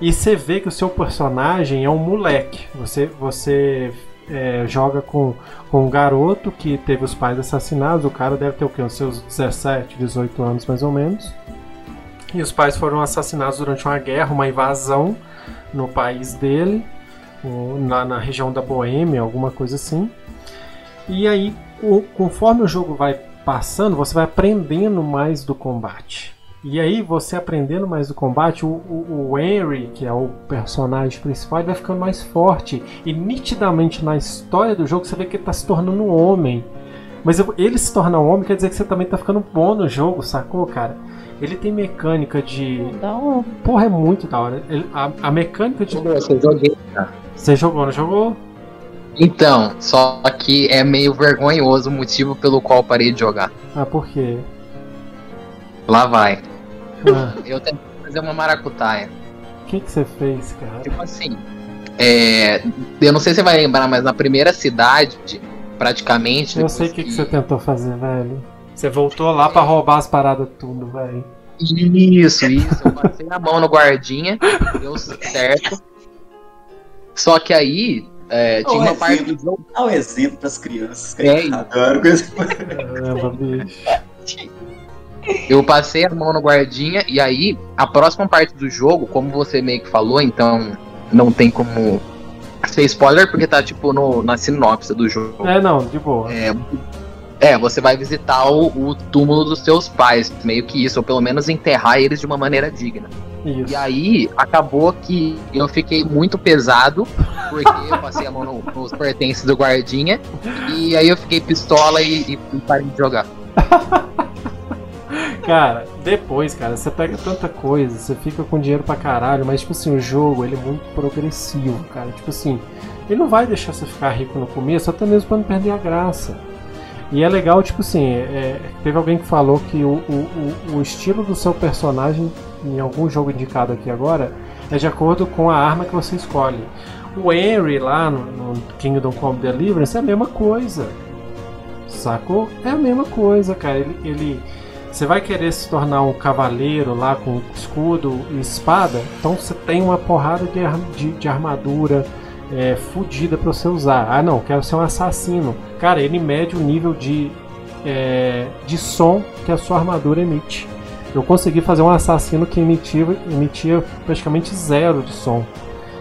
E você vê que o seu personagem é um moleque. Você, você é, joga com, com um garoto que teve os pais assassinados. O cara deve ter o quê? Os seus 17, 18 anos mais ou menos. E os pais foram assassinados durante uma guerra, uma invasão no país dele, o- na, região da Boêmia, alguma coisa assim. E aí, conforme o jogo vai passando, você vai aprendendo mais do combate. E aí, você aprendendo mais do combate, o, o, o Henry, que é o personagem principal, ele vai ficando mais forte. E nitidamente na história do jogo, você vê que ele está se tornando um homem. Mas ele se tornar um homem quer dizer que você também tá ficando bom no jogo, sacou, cara? Ele tem mecânica de. Um- Porra, é muito da hora. Ele- a, a mecânica de. Você joguei. Você jogou, não jogou? Então, só que é meio vergonhoso o motivo pelo qual parei de jogar. Ah, por quê? Lá vai. Ah, Eu tentei fazer uma maracutaia. O que, que você fez, cara? Tipo assim, é, eu não sei se você vai lembrar, mas na primeira cidade, praticamente. Eu sei o que, que você tentou fazer, velho. Você voltou lá pra roubar as paradas tudo, velho. Isso, isso. Eu passei a mão no guardinha, deu certo. Só que aí é, tinha uma parte do jogo. Dá um exemplo pras crianças. Que É, adoram com esse- Caramba, bicho. [LAUGHS] Eu passei a mão no guardinha e aí a próxima parte do jogo, como você meio que falou, então não tem como ser spoiler porque tá tipo no, na sinopse do jogo. É, não, de boa. É, é, você vai visitar o, o túmulo dos seus pais, meio que isso, ou pelo menos enterrar eles de uma maneira digna. Isso. E aí acabou que eu fiquei muito pesado, porque eu passei a mão no- nos pertences do guardinha, e aí eu fiquei pistola e, e- e parei de jogar. [LAUGHS] Cara, depois, cara, você pega tanta coisa, você fica com dinheiro pra caralho, mas, tipo assim, o jogo, ele é muito progressivo, cara. Tipo assim, ele não vai deixar você ficar rico no começo, até mesmo pra não perder a graça. E é legal, tipo assim, é, teve alguém que falou que o, o, o, estilo do seu personagem, em algum jogo indicado aqui agora, é de acordo com a arma que você escolhe. O Henry lá no, no Kingdom Come Deliverance é a mesma coisa. Sacou? É a mesma coisa, cara. Ele, ele, você vai querer se tornar um cavaleiro lá com escudo e espada, então você tem uma porrada de, de, de armadura é, fodida para você usar. Ah, não, quero ser um assassino. Cara, ele mede o nível de, é, de som que a sua armadura emite. Eu consegui fazer um assassino que emitia, emitia praticamente zero de som.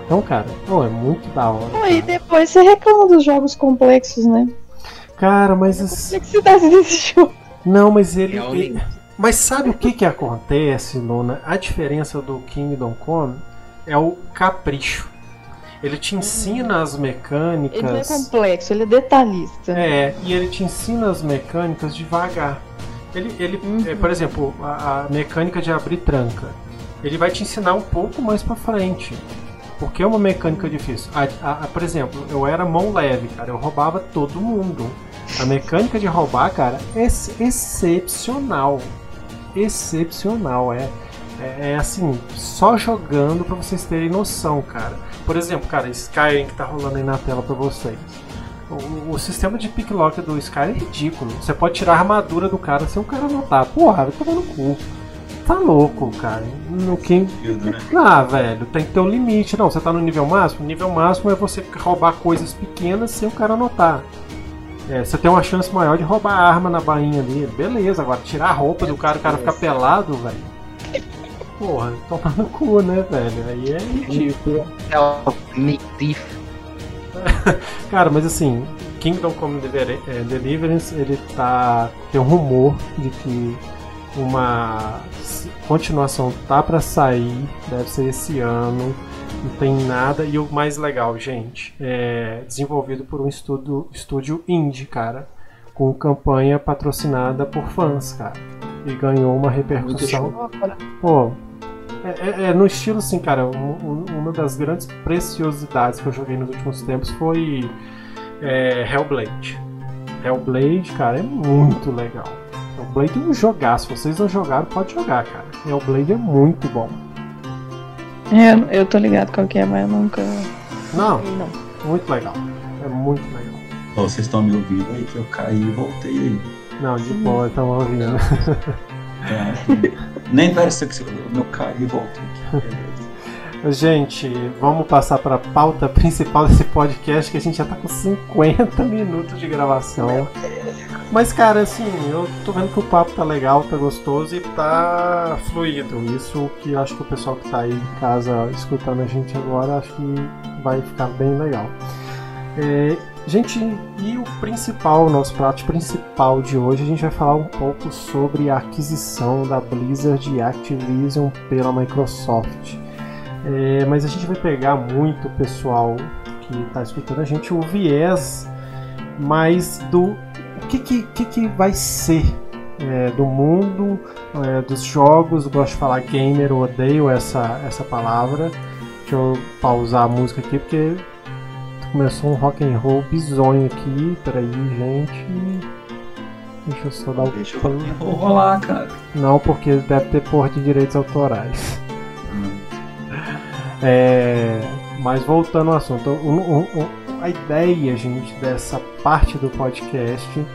Então, cara, oh, é muito da hora. E depois você reclama dos jogos complexos, né? Cara, mas. A complexidade desse jogo. Não, mas ele. ele... Mas sabe o que que acontece, Luna? A diferença do Kingdom Come é o capricho. Ele te ensina as mecânicas. Ele é complexo, ele é detalhista. É, e ele te ensina as mecânicas devagar. Ele, ele uhum. é, por exemplo, a, a, mecânica de abrir tranca. Ele vai te ensinar um pouco mais para frente. Porque é uma mecânica difícil. A, a, por exemplo, eu era mão leve, cara. Eu roubava todo mundo. A mecânica de roubar, cara, é excepcional. Excepcional, é. É, é assim, só jogando para vocês terem noção, cara. Por exemplo, cara, Skyrim que tá rolando aí na tela para vocês. O, o, sistema de picklock do Skyrim é ridículo. Você pode tirar a armadura do cara se o cara notar. Porra, vai tomar no cu. Tá louco, cara. No que. Né? Ah, velho, tem que ter um limite. Não, você tá no nível máximo? O nível máximo é você roubar coisas pequenas sem o cara notar. É, você tem uma chance maior de roubar a arma na bainha dele. Beleza, agora tirar a roupa do cara, o cara ficar pelado, velho. Porra, tomar no cu, né, velho? Aí é ridículo. É [LAUGHS] Cara, mas assim, Kingdom Come é, Deliverance, ele tá. Tem um rumor de que uma continuação tá para sair, deve ser esse ano. Não tem nada. E o mais legal, gente, é desenvolvido por um estudo, estúdio indie, cara. Com campanha patrocinada por fãs, cara. E ganhou uma repercussão. Pô, é, é, é, no estilo assim, cara, um, uma das grandes preciosidades que eu joguei nos últimos tempos foi é, Hellblade. Hellblade, cara, é muito legal. Hellblade é um jogar, se vocês não jogaram, pode jogar, cara. Hellblade é muito bom. É, eu tô ligado qual que é, mas eu nunca. Não, não. muito legal. É muito legal. Oh, vocês estão me ouvindo aí que eu caí e voltei aí. Não, de boa, estão ouvindo. [LAUGHS] É, nem parece que o meu caí voltou [LAUGHS] Gente, vamos passar para a pauta principal desse podcast que a gente já tá com 50 minutos de gravação. Mas, cara, assim, eu tô vendo que o papo tá legal, tá gostoso e tá fluido. Isso que eu acho que o pessoal que tá aí em casa escutando a gente agora, acho que vai ficar bem legal. É, gente, e o principal, nosso prato principal de hoje, a gente vai falar um pouco sobre a aquisição da Blizzard e Activision pela Microsoft. É, mas a gente vai pegar muito pessoal que está escutando a gente o viés mais do que, que, que, que vai ser é, do mundo é, dos jogos. Eu gosto de falar gamer, eu odeio essa, essa palavra. Deixa eu pausar a música aqui porque começou um rock and roll bizonho aqui. Peraí, gente. Deixa eu só dar o. Deixa o rolar, cara. Não, porque deve ter porra de direitos autorais. Hum. [LAUGHS] É, mas voltando ao assunto, um, um, a ideia, gente, dessa parte do podcast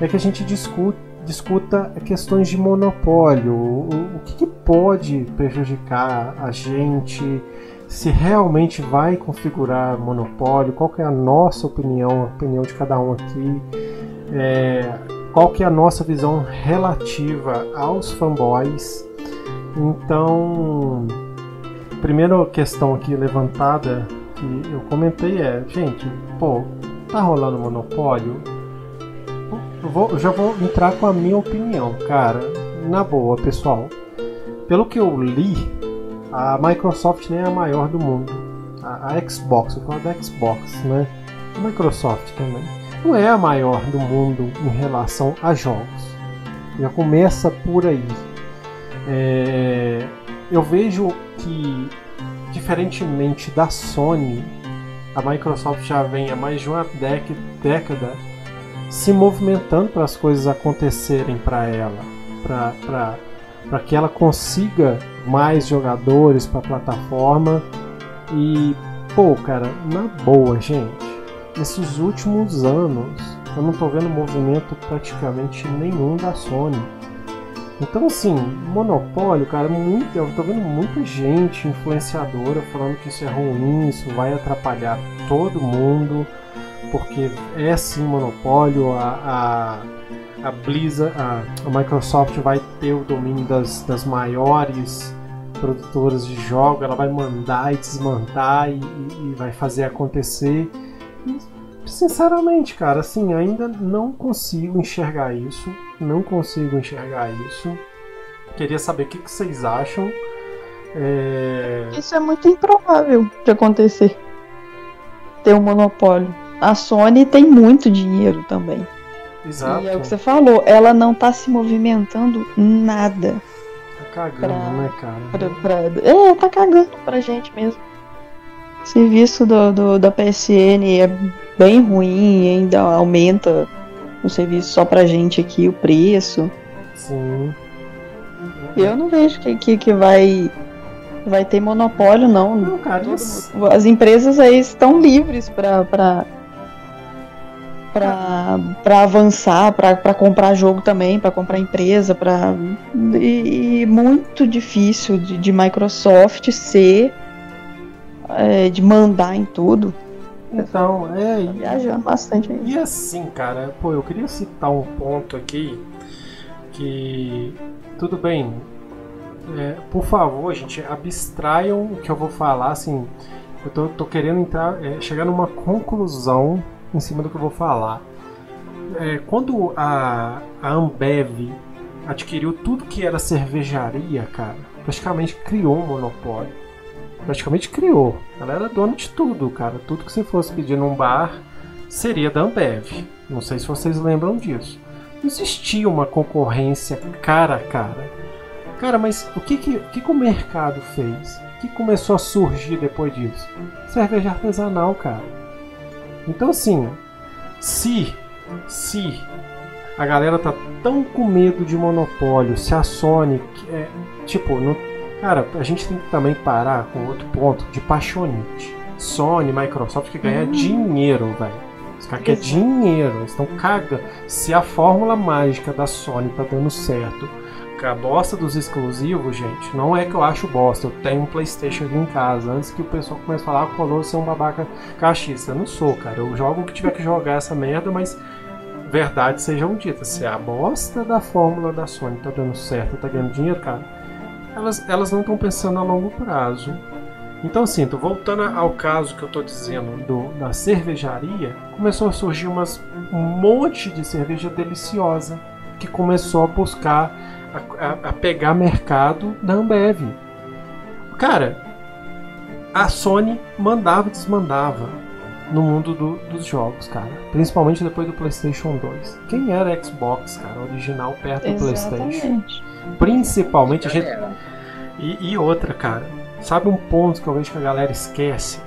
é que a gente discute, discuta questões de monopólio, o, o que, que pode prejudicar a gente, se realmente vai configurar monopólio, qual que é a nossa opinião, a opinião de cada um aqui, é, qual que é a nossa visão relativa aos fanboys. Então, primeira questão aqui levantada que eu comentei é, gente, pô, tá rolando monopólio? Vou, já vou entrar com a minha opinião, cara. Na boa, pessoal. Pelo que eu li, a Microsoft nem é a maior do mundo. A, a Xbox, eu falo da Xbox, né? A Microsoft também. Não é a maior do mundo em relação a jogos. Já começa por aí. É, eu vejo que, diferentemente da Sony, a Microsoft já vem há mais de uma década se movimentando para as coisas acontecerem para ela, para que ela consiga mais jogadores para a plataforma e pô, cara, na boa, gente, esses últimos anos eu não estou vendo movimento praticamente nenhum da Sony. Então, assim, monopólio, cara, muito, eu tô vendo muita gente influenciadora falando que isso é ruim, isso vai atrapalhar todo mundo, porque é sim monopólio, a, a, a Blizzard, a, a Microsoft vai ter o domínio das, das maiores produtoras de jogos, ela vai mandar e desmandar e, e, e vai fazer acontecer. E, sinceramente, cara, assim, ainda não consigo enxergar isso. Não consigo enxergar isso. Queria saber o que, que vocês acham. É... Isso é muito improvável de acontecer. Ter um monopólio. A Sony tem muito dinheiro também. Exato. E é o que você falou, ela não tá se movimentando nada. Tá cagando, pra, né, cara? Pra, pra, é, tá cagando pra gente mesmo. O serviço do, do, da PSN é bem ruim e ainda aumenta o serviço só pra gente aqui, o preço. Sim. Eu não vejo que, que, que vai vai ter monopólio, não. Não, cara. As empresas aí estão livres para para avançar, para comprar jogo também, para comprar empresa, para e, e, muito difícil de, de Microsoft ser é, de mandar em tudo. Então, é. Tá viajando bastante aí. E assim, cara, pô, eu queria citar um ponto aqui que tudo bem. É, por favor, gente, abstraiam o que eu vou falar, assim. Eu tô, tô querendo entrar, é, chegar numa conclusão em cima do que eu vou falar. É, quando a, a Ambev adquiriu tudo que era cervejaria, cara, praticamente criou um monopólio. Praticamente criou. Ela era dona de tudo, cara. Tudo que você fosse pedir num bar seria da Ambev. Não sei se vocês lembram disso. Existia uma concorrência cara a cara. Cara, mas o que, que, que, que o mercado fez? O que começou a surgir depois disso? Cerveja artesanal, cara. Então assim, se se a galera tá tão com medo de monopólio, se a Sony é, tipo, não, cara, a gente tem que também parar com outro ponto de paixonite. Sony, Microsoft que ganha uhum. dinheiro, velho. Os caras querem dinheiro, eles estão cagando. Se a fórmula mágica da Sony tá dando certo a bosta dos exclusivos, gente, não é que eu acho bosta. Eu tenho um PlayStation aqui em casa. Antes que o pessoal comece a falar, ah, Colosso é um babaca cachista. Eu não sou, cara. Eu jogo o que tiver que jogar essa merda, mas verdade sejam ditas. Se a bosta da fórmula da Sony tá dando certo, tá ganhando dinheiro, cara, elas, elas não estão pensando a longo prazo. Então, assim, voltando ao caso que eu tô dizendo do, da cervejaria, começou a surgir umas, um monte de cerveja deliciosa que começou a buscar a, a, pegar mercado da Ambev. Cara, a Sony mandava e desmandava no mundo do, dos jogos, cara. Principalmente depois do PlayStation 2. Quem era Xbox, cara, original perto Exatamente. do PlayStation? Principalmente a gente. E, e, outra, cara. Sabe um ponto que eu vejo que a galera esquece?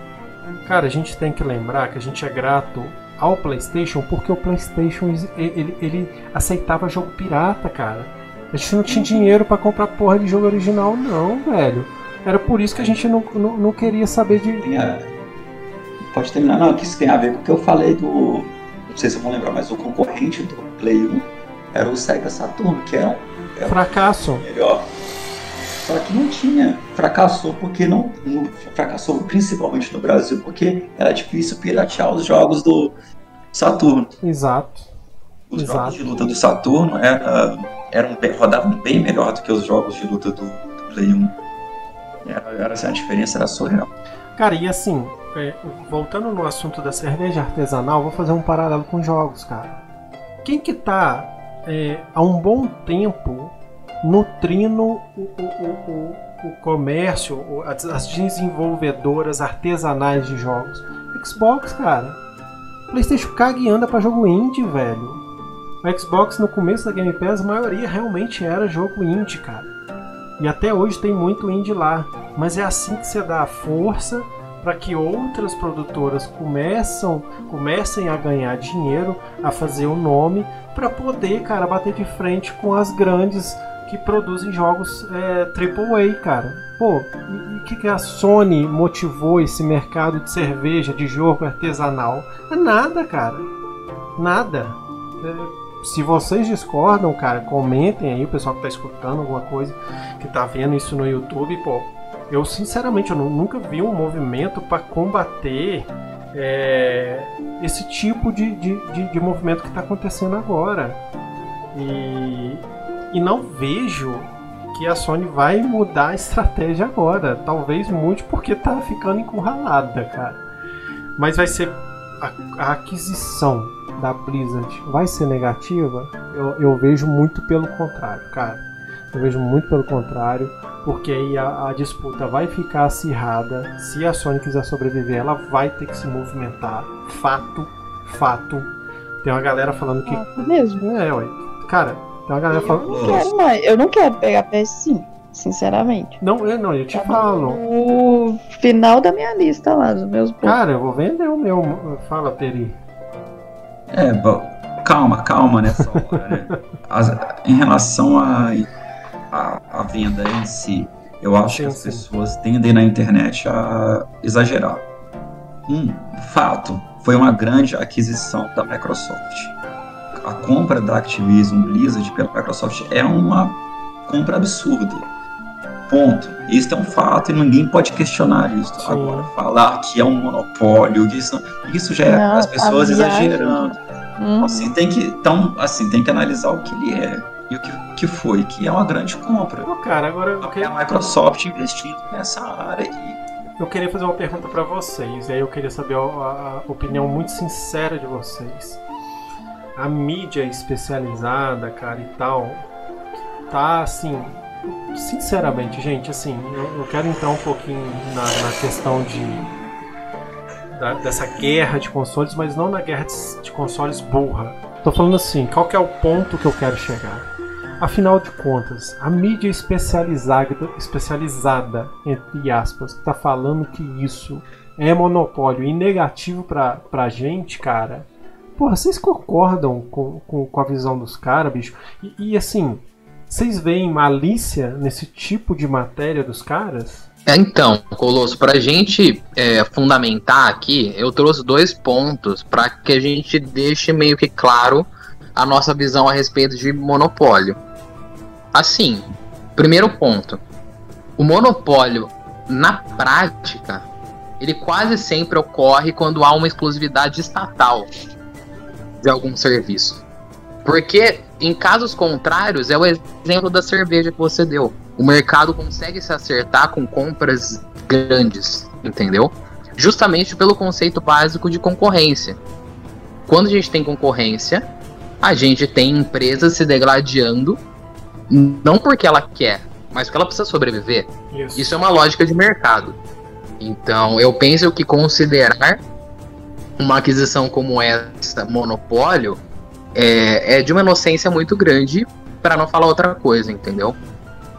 Cara, a gente tem que lembrar que a gente é grato ao PlayStation porque o PlayStation ele, ele, ele aceitava jogo pirata, cara. A gente não tinha dinheiro para comprar porra de jogo original, não, velho. Era por isso que a gente não, não, não queria saber de. É. Pode terminar, não, que isso tem a ver com o que eu falei do. Não sei se vão lembrar, mas o concorrente do Play 1 era o Sega Saturn, que era um. Era Fracasso. Melhor. Só que não tinha. Fracassou porque não. Fracassou principalmente no Brasil, porque era difícil piratear os jogos do Saturno. Exato. Os Exato. jogos de luta do Saturno era eram, rodavam bem melhor do que os jogos de luta do, do Play 1. Era, era, assim, a diferença era surreal. Cara, e assim, é, voltando no assunto da cerveja artesanal, vou fazer um paralelo com jogos, cara. Quem que tá é, há um bom tempo nutrindo o, o, o, o comércio, as desenvolvedoras artesanais de jogos? Xbox, cara. PlayStation caga e anda pra jogo indie, velho. O Xbox no começo da Game Pass, a maioria realmente era jogo indie, cara. E até hoje tem muito indie lá. Mas é assim que você dá força para que outras produtoras começam, comecem a ganhar dinheiro, a fazer o um nome, para poder, cara, bater de frente com as grandes que produzem jogos é, AAA, cara. Pô, e o que, que a Sony motivou esse mercado de cerveja, de jogo artesanal? É nada, cara. Nada. É, se vocês discordam, cara, comentem aí, o pessoal que tá escutando alguma coisa, que tá vendo isso no YouTube, pô. Eu sinceramente eu nunca vi um movimento para combater é, esse tipo de, de, de, de movimento que está acontecendo agora. E, e não vejo que a Sony vai mudar a estratégia agora. Talvez muito porque tá ficando encurralada, cara. Mas vai ser a, a aquisição da Blizzard vai ser negativa? Eu, eu vejo muito pelo contrário, cara. Eu vejo muito pelo contrário, porque aí a, a, disputa vai ficar acirrada. Se a Sony quiser sobreviver, ela vai ter que se movimentar. Fato, fato. Tem uma galera falando que. Ah, mesmo? É, ué. Cara, tem uma galera falando. Eu não quero mais, eu não quero pegar PS5, sinceramente. Não, eu não, eu te Tá falo. O final da minha lista lá, dos meus pontos. Cara, eu vou vender o meu. Fala, Peri. É, bom, calma, calma nessa hora, né? As- em relação à a, a, venda em si, eu acho Sim, que as sim. pessoas tendem na internet a exagerar. Um fato, foi uma grande aquisição da Microsoft. A compra da Activision Blizzard pela Microsoft é uma compra absurda. Ponto. Isso é um fato e ninguém pode questionar isso. Sim. Agora, falar que é um monopólio, isso, isso já é Não, as pessoas exagerando. Uhum. Assim, tem que, então, assim, tem que analisar o que ele é e o que, que foi, que é uma grande compra. Ô, cara, agora eu É queria, a Microsoft investindo nessa área e eu queria fazer uma pergunta pra vocês. E aí eu queria saber a, a opinião muito sincera de vocês. A mídia especializada, cara, e tal, tá assim. Sinceramente, gente, assim, eu, eu quero entrar um pouquinho na, na questão de. da- dessa guerra de consoles, mas não na guerra de, de consoles burra. Tô falando assim, qual que é o ponto que eu quero chegar? Afinal de contas, a mídia especializada, especializada entre aspas, que tá falando que isso é monopólio e negativo pra, pra gente, cara. Porra, vocês concordam com, com, com a visão dos caras, bicho? E, e assim, vocês veem malícia nesse tipo de matéria dos caras? É, Então, Colosso, pra gente é, fundamentar aqui, eu trouxe dois pontos para que a gente deixe meio que claro a nossa visão a respeito de monopólio. Assim, primeiro ponto: o monopólio, na prática, ele quase sempre ocorre quando há uma exclusividade estatal de algum serviço. Porque, em casos contrários, é o exemplo da cerveja que você deu. O mercado consegue se acertar com compras grandes, entendeu? Justamente pelo conceito básico de concorrência. Quando a gente tem concorrência, a gente tem empresas se degladiando, não porque ela quer, mas porque ela precisa sobreviver. Isso é uma lógica de mercado. Então, eu penso que considerar uma aquisição como essa, monopólio, é, é de uma inocência muito grande, para não falar outra coisa, entendeu?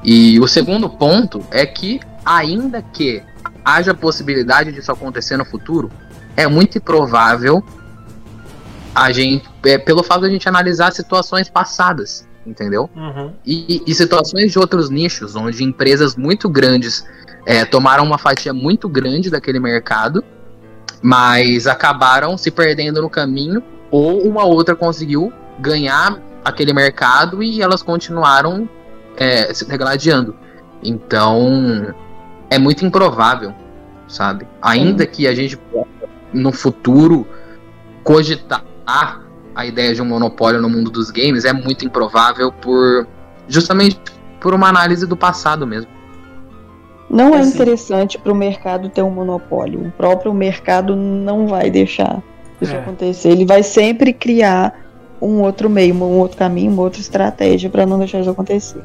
E o segundo ponto é que, ainda que haja possibilidade disso acontecer no futuro, é muito improvável a gente, é, pelo fato de a gente analisar situações passadas, entendeu? Uhum. E, e situações de outros nichos, onde empresas muito grandes é, tomaram uma fatia muito grande daquele mercado, mas acabaram se perdendo no caminho, ou uma outra conseguiu ganhar aquele mercado e elas continuaram é, se degladiando. Então, é muito improvável, sabe? Ainda que a gente possa, no futuro, cogitar a ideia de um monopólio no mundo dos games, é muito improvável por justamente por uma análise do passado mesmo. Não é Assim. interessante para o mercado ter um monopólio. O próprio mercado não vai deixar isso É. acontecer. Ele vai sempre criar um outro meio, um outro caminho, uma outra estratégia para não deixar isso acontecer.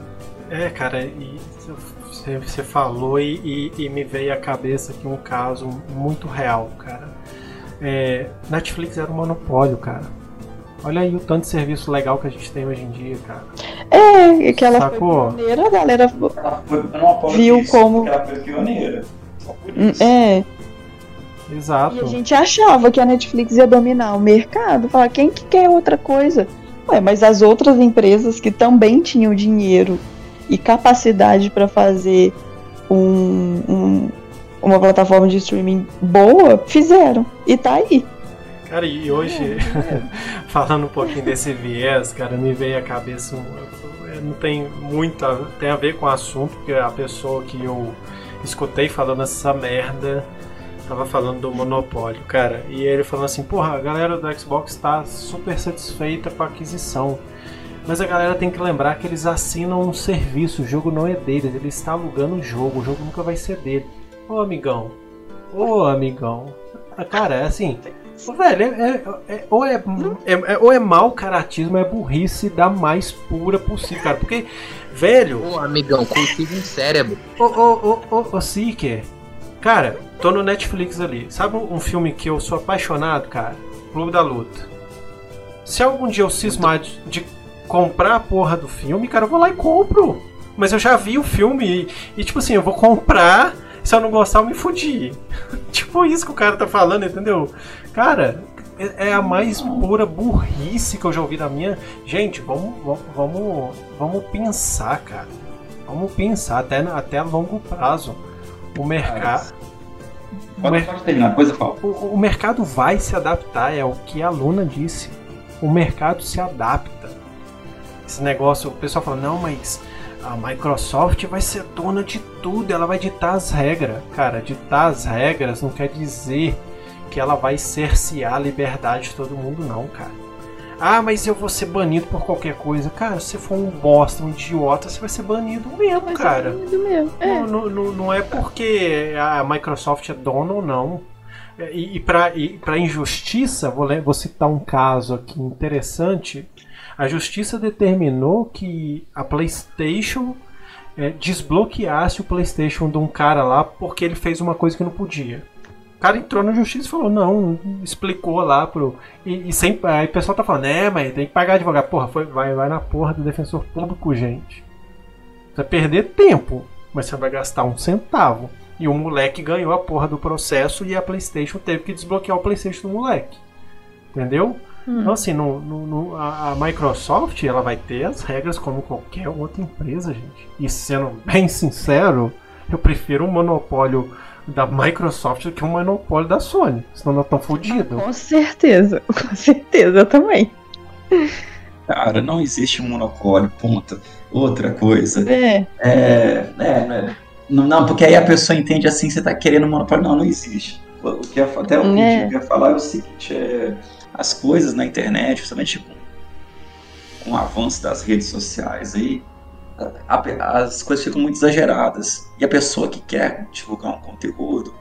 É, cara, e você, falou e, e- e me veio à cabeça aqui um caso muito real, cara. É, Netflix era um monopólio, cara. Olha aí o tanto de serviço legal que a gente tem hoje em dia, cara. É, que ela Sacou? foi pioneira, a galera Ela foi, Viu isso, como- ela foi pioneira. Só por isso. É, Exato. e a gente achava que a Netflix ia dominar o mercado. Falar, quem que quer outra coisa? Ué, mas as outras empresas que também tinham dinheiro e capacidade para fazer um- um- uma plataforma de streaming boa, fizeram. E tá aí. Cara, e hoje, [LAUGHS] falando um pouquinho desse viés, cara, me veio à cabeça não tem muito a, tem a ver com o assunto, porque a pessoa que eu escutei falando essa merda tava falando do monopólio, cara, e ele falou assim, porra, a galera do Xbox tá super satisfeita com a aquisição. Mas a galera tem que lembrar que eles assinam um serviço, o jogo não é deles, ele está alugando o jogo, o jogo nunca vai ser dele. Ô amigão, ô amigão, Ah, cara, é assim, Velho, é, é- é- ou, é, é- é- ou é mau caratismo, é burrice da mais pura possível, cara. Porque, velho, Ô, amigão, cultiva um cérebro. ô, ô, ô, ô, ô, Seeker, cara, tô no Netflix ali. Sabe um, filme que eu sou apaixonado, cara? Clube da Luta. Se algum dia eu cismar de, de comprar a porra do filme, cara, eu vou lá e compro. Mas eu já vi o filme e, e, tipo assim, eu vou comprar. Se eu não gostar, eu me fudi. [LAUGHS] tipo isso que o cara tá falando, entendeu? Cara, é é a mais pura burrice que eu já ouvi da minha. Gente, vamos, vamos, vamos, pensar, cara. Vamos pensar até, até a longo prazo. O mercado. Pode, pode terminar. O, o mercado vai se adaptar, é o que a Luna disse. O mercado se adapta. Esse negócio, o pessoal fala, não, mas a Microsoft vai ser dona de tudo, ela vai ditar as regras. Cara, ditar as regras não quer dizer que ela vai cercear a liberdade de todo mundo, não, cara. Ah, mas eu vou ser banido por qualquer coisa. Cara, se você for um bosta, um idiota, você vai ser banido mesmo, Mas cara. é lindo mesmo. É. Não, não- não- é porque a Microsoft é dona ou não. E, e para e pra injustiça, vou, vou citar um caso aqui interessante. A justiça determinou que a PlayStation eh, desbloqueasse o PlayStation de um cara lá porque ele fez uma coisa que não podia. O cara entrou na justiça e falou, não, explicou lá pro. E, e sem, aí o pessoal tá falando, é, mas tem que pagar advogado. Porra, foi, vai, vai na porra do defensor público, gente. Você vai perder tempo, mas você vai gastar um centavo. E o moleque ganhou a porra do processo e a PlayStation teve que desbloquear o PlayStation do moleque. Entendeu? Hum. Então, assim, no, no- no- a, a Microsoft ela vai ter as regras como qualquer outra empresa, gente. E sendo bem sincero, eu prefiro um monopólio da Microsoft do que um monopólio da Sony. Senão nós estamos fodidos. Com certeza, com certeza também. Cara, não existe um monopólio, ponto. Outra coisa. É, É, é? Não, não, porque aí a pessoa entende assim, você tá querendo monopólio. Não, não existe. O que eu, até o que É. eu ia falar é o seguinte, é, as coisas na internet, justamente com, com o avanço das redes sociais aí, a- as coisas ficam muito exageradas. E a pessoa que quer divulgar um conteúdo,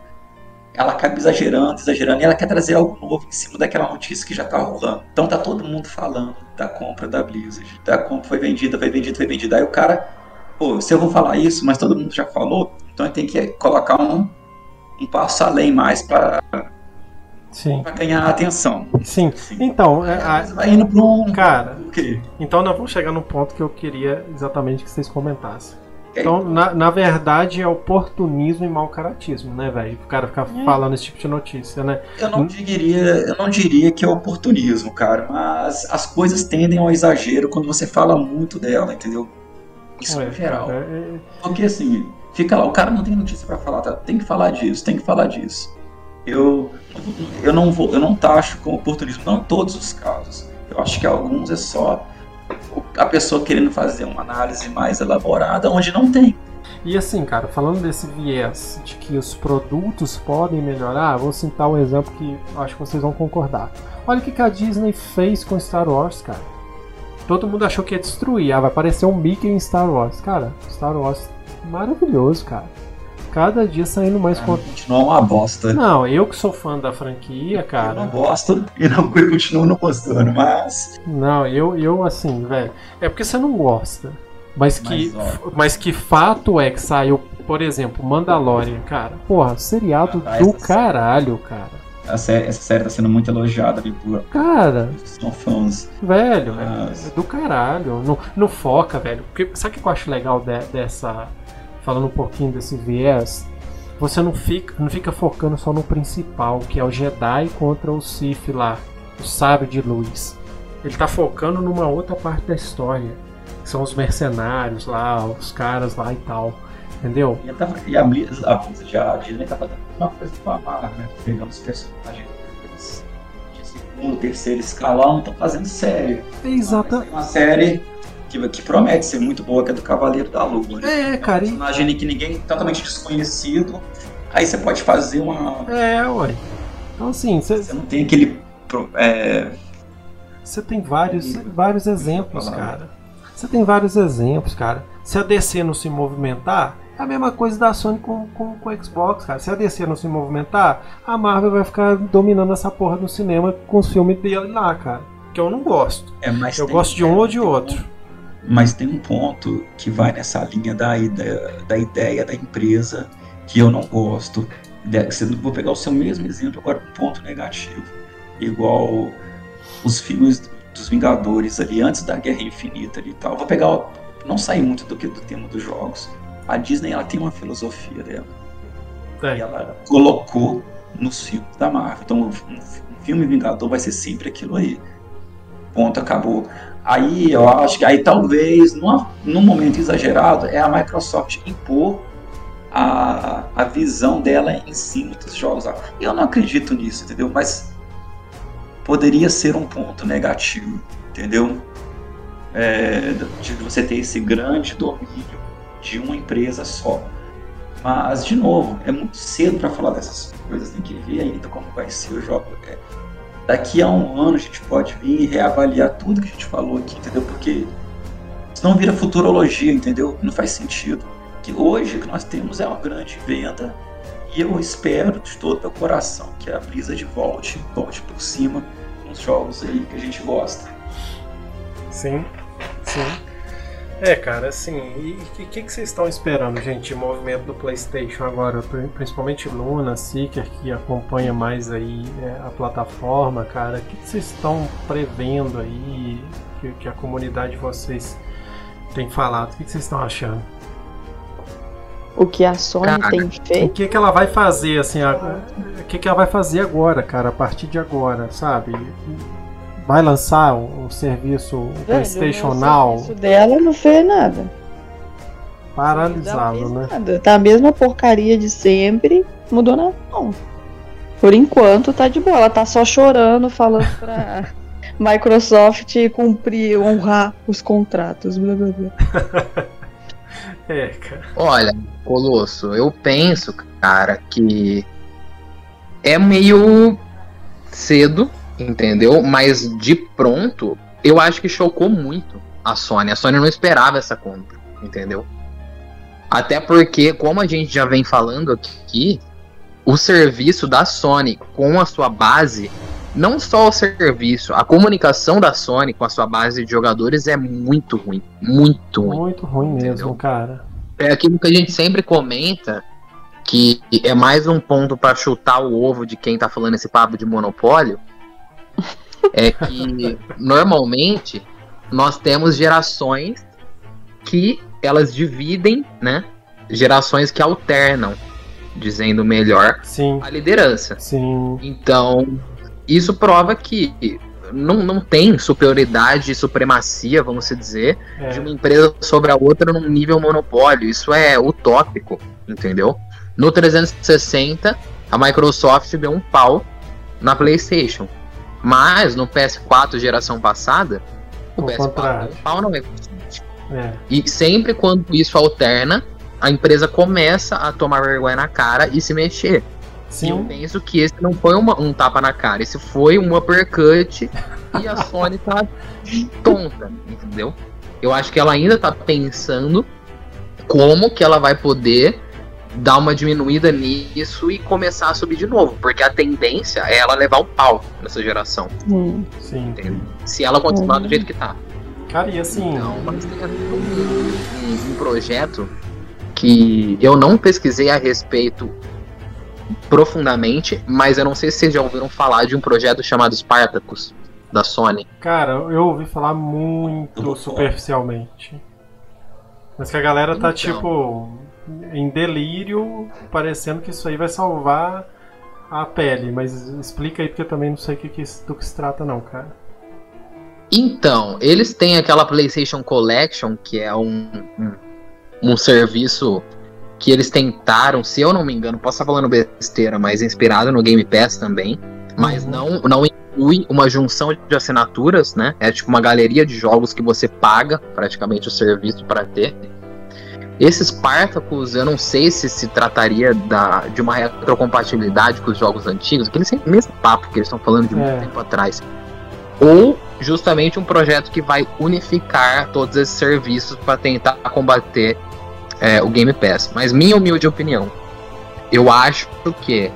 ela acaba exagerando, exagerando, e ela quer trazer algo novo em cima daquela notícia que já tá rolando. Então tá todo mundo falando da compra da Blizzard, da compra foi vendida, foi vendida, foi vendida. Aí o cara pô, se eu vou falar isso, mas todo mundo já falou, então tenho que colocar um, um passo além mais para Sim, ganhar atenção. sim. Então, é, a- Vai indo para um. cara, O quê? então nós vamos chegar no ponto que eu queria exatamente que vocês comentassem. Então, na, na verdade, é oportunismo e mau caratismo, né, velho? O cara ficar É. falando esse tipo de notícia, né? Eu não diria, eu não diria que é oportunismo, cara, mas as coisas tendem ao exagero quando você fala muito dela, entendeu? Isso Ué, em geral. é- é- Porque assim, fica lá, o cara não tem notícia pra falar, tá? Tem que falar disso, tem que falar disso. Eu, eu não vou, eu não taxo como oportunismo, não todos os casos. Eu acho que alguns é só a pessoa querendo fazer uma análise mais elaborada onde não tem. E assim, cara, falando desse viés de que os produtos podem melhorar, vou citar um exemplo que acho que vocês vão concordar. Olha o que a Disney fez com Star Wars, cara. Todo mundo achou que ia destruir. Ah, vai aparecer um Mickey em Star Wars. Cara, Star Wars maravilhoso, cara. Cada dia saindo mais conteúdo. Continua uma bosta. Não, eu que sou fã da franquia, Eu não cara. gosto e não continuo não gostando, mas Não, eu, eu assim, velho. É porque você não gosta. Mas que, Mas, mas que fato é que saiu, por exemplo, Mandalorian, cara. Porra, seriado Ah, do caralho, cara. Série, essa série tá sendo muito elogiada ali por. Cara. São fãs. Velho, Mas... é do caralho. Não, não foca, velho. Porque, sabe o que eu acho legal de, dessa. Falando um pouquinho desse viés? Você não fica, não fica focando só no principal, que é o Jedi contra o Sith lá, o sábio de luz. Ele tá focando numa outra parte da história. Que são os mercenários lá, os caras lá e tal. Entendeu? E, e a, a, a, a Disney tava dando uma coisa com a Marvel, né? Pegando os personagens de segundo, terceiro escalão, estão fazendo série. Exata. Uma série que, que, promete ser muito boa, que é do Cavaleiro da Lua. Né? É, cara. Um personagem que ninguém totalmente desconhecido. Aí você pode fazer uma. É, ué. Então assim, você, você não tem aquele. É... Você tem vários, vários exemplos, cara. Você tem vários exemplos, cara. Se a DC não se movimentar, é a mesma coisa da Sony com, com, com o Xbox, cara. Se a DC não se movimentar, a Marvel vai ficar dominando essa porra no cinema com os filmes dele lá, cara. Que eu não gosto. É, mas eu gosto de um ou de outro. Mas tem um ponto que vai nessa linha da ideia da, ideia da empresa que eu não gosto. Vou pegar o seu mesmo exemplo agora um ponto negativo. Igual os filmes dos Vingadores ali antes da Guerra Infinita e tal. Vou pegar. Não sair muito do que do tema dos jogos a Disney ela tem uma filosofia dela. É. E ela colocou nos filmes da Marvel. Então, um, filme Vingador vai ser sempre aquilo aí. Ponto, acabou. Aí eu acho que aí talvez, numa, num momento exagerado, é a Microsoft impor a, a visão dela em cima dos jogos. Eu não acredito nisso, entendeu? Mas poderia ser um ponto negativo, entendeu? É, de você ter esse grande domínio de uma empresa só. Mas, de novo, é muito cedo para falar dessas coisas, tem que ver ainda como vai ser o jogo. É, daqui a um ano a gente pode vir e reavaliar tudo que a gente falou aqui, entendeu? Porque senão vira futurologia, entendeu? Não faz sentido. Que hoje o que nós temos é uma grande venda e eu espero de todo meu coração que a Blizzard volte, volte por cima com os jogos aí que a gente gosta. Sim, sim. É, cara, assim, e o que, que, vocês estão esperando, gente, de movimento do PlayStation agora? Principalmente Luna, Seeker, que acompanha mais aí é, a plataforma, cara. O que, que, vocês estão prevendo aí que, que, a comunidade de vocês tem falado? O que, vocês estão achando? O que a Sony cara, tem feito? O que, que ela vai fazer, assim, o que, que ela vai fazer agora, cara, a partir de agora, sabe? Vai lançar um, um serviço um PlayStation Now. O serviço dela não fez nada. Paralisado, né? Nada. Tá a mesma porcaria de sempre, mudou nada não. Por enquanto tá de boa, ela tá só chorando, falando pra [LAUGHS] Microsoft cumprir, honrar os contratos. Blá, blá, blá. [LAUGHS] é, cara. Olha, Colosso, eu penso, cara, que é meio cedo entendeu? Mas de pronto, eu acho que chocou muito a Sony. A Sony não esperava essa compra, entendeu? Até porque, como a gente já vem falando aqui, o serviço da Sony com a sua base, não só o serviço, a comunicação da Sony com a sua base de jogadores é muito ruim. Muito ruim. Muito ruim mesmo, entendeu? cara. É aquilo que a gente sempre comenta, que é mais um ponto para chutar o ovo de quem tá falando esse papo de monopólio é que normalmente nós temos gerações que elas dividem, né? Gerações que alternam, dizendo melhor Sim. a liderança. Sim. Então, isso prova que não, não tem superioridade e supremacia, vamos dizer, é. de uma empresa sobre a outra num nível monopólio. Isso é utópico, entendeu? No 360, a Microsoft deu um pau na PlayStation. Mas no PS4 geração passada, o, o PS4 o pau não é. É. E sempre quando isso alterna, a empresa começa a tomar vergonha na cara e se mexer. Sim. E eu penso que esse não foi uma, um tapa na cara, esse foi um uppercut e a [LAUGHS] Sony tá tonta, entendeu? Eu acho que ela ainda tá pensando como que ela vai poder dar uma diminuída nisso e começar a subir de novo, porque a tendência é ela levar um pau nessa geração. Hum. Sim. Se ela continuar do jeito que tá. Cara, e assim. Então, mas tem um, um, um projeto que eu não pesquisei a respeito profundamente, mas eu não sei se vocês já ouviram falar de um projeto chamado Spartacus, da Sony. Cara, eu ouvi falar muito superficialmente. Mas que a galera tá Então. tipo em delírio, parecendo que isso aí vai salvar a pele. Mas explica aí porque eu também não sei que, que, do que se trata não, cara. Então, eles têm aquela PlayStation Collection, que é um, um, um serviço que eles tentaram, se eu não me engano, posso estar falando besteira, mas inspirado no Game Pass também. Mas Uhum. não, não inclui uma junção de assinaturas, né? É tipo uma galeria de jogos que você paga praticamente o serviço para ter. Esses Spartacus, eu não sei se se trataria da, de uma retrocompatibilidade com os jogos antigos, aquele sempre mesmo papo que eles estão falando de muito É. tempo atrás. Ou justamente um projeto que vai unificar todos esses serviços para tentar combater é, o Game Pass. Mas minha humilde opinião, eu acho que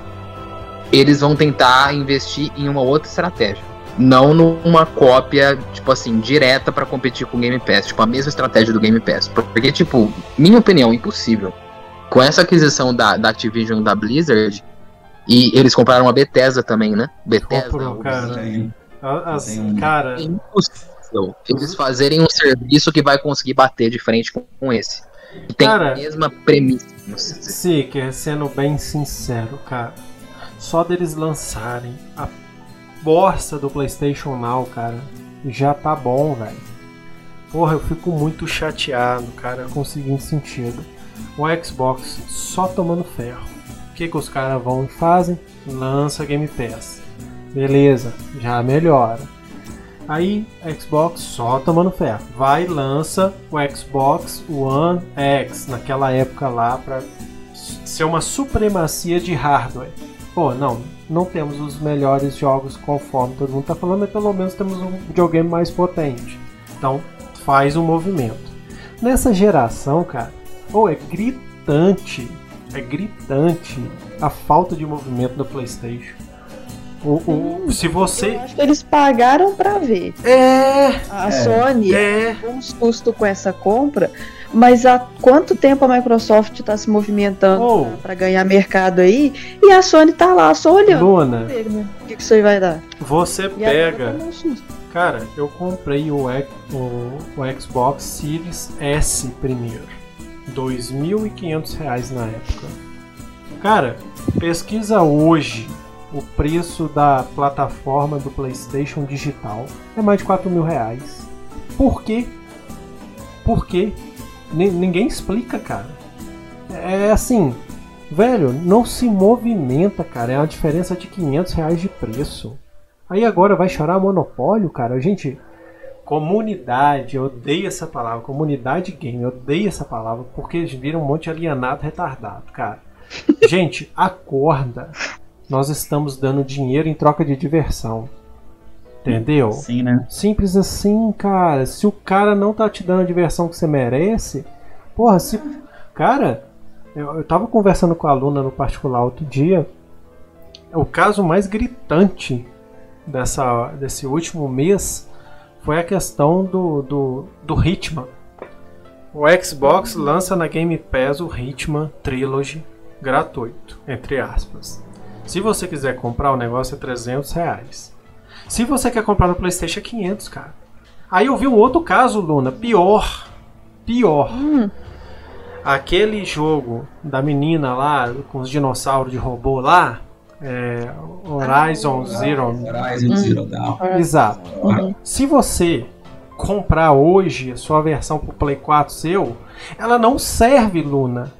eles vão tentar investir em uma outra estratégia. Não numa cópia, tipo assim, direta para competir com o Game Pass. Tipo, a mesma estratégia do Game Pass. Porque, tipo, minha opinião, impossível. Com essa aquisição da, da Activision e da Blizzard, e eles compraram a Bethesda também, né? Bethesda. Comprou, cara. Obsidian. A- As, Tem um- Cara, É impossível eles fazerem um serviço que vai conseguir bater de frente com, com esse. Que tem Cara, a mesma premissa. Seeker, sendo bem sincero, cara, só deles lançarem a bosta do PlayStation Now, cara, já tá bom, velho. Porra, eu fico muito chateado, cara, com o seguinte sentido. O Xbox só tomando ferro. O que, que os caras vão e fazem? Lança Game Pass. Beleza, já melhora. Aí, Xbox só tomando ferro. Vai lança o Xbox One X naquela época lá pra ser uma supremacia de hardware. Pô, não, não temos os melhores jogos conforme todo mundo tá falando, mas pelo menos temos um videogame mais potente. Então, faz um movimento. Nessa geração, cara, pô, é gritante, é gritante a falta de movimento do PlayStation. O, o, se Eu você. eles pagaram pra ver. É, A. Sony é. uns custos com essa compra, mas há quanto tempo a Microsoft está se movimentando Oh. para ganhar mercado aí e a Sony tá lá só olhando. Luna, né? O que, que isso aí vai dar? você E pega. susto. Cara, eu comprei o, o, o Xbox Series S primeiro. 2.500 reais na época. Cara, pesquisa hoje o preço da plataforma do PlayStation Digital. É mais de 4 mil reais. Por quê? Por quê? Ni- ninguém explica, cara. É assim, velho, não se movimenta, cara. É uma diferença de 500 reais de preço. Aí agora vai chorar monopólio, cara. Gente, comunidade, eu odeio essa palavra. Comunidade game, eu odeio essa palavra porque eles viram um monte de alienado retardado, cara. Gente, acorda. Nós estamos dando dinheiro em troca de diversão. Entendeu? Sim, né? Simples assim, cara. Se o cara não tá te dando a diversão que você merece, porra, se. Cara, eu, eu tava conversando com a aluna no particular outro dia. O caso mais gritante dessa, desse último mês foi a questão do, do, do Hitman. O Xbox lança na Game Pass o Hitman Trilogy gratuito, entre aspas. Se você quiser comprar o negócio é 300 reais. Se você quer comprar no PlayStation é 500, cara. Aí eu vi um outro caso, Luna, pior. Pior. Hum, Aquele jogo da menina lá com os dinossauros de robô lá, é, Horizon Zero. Horizon Zero Dawn. Exato. uhum. Se você comprar hoje a sua versão pro Play 4 seu, ela não serve, Luna.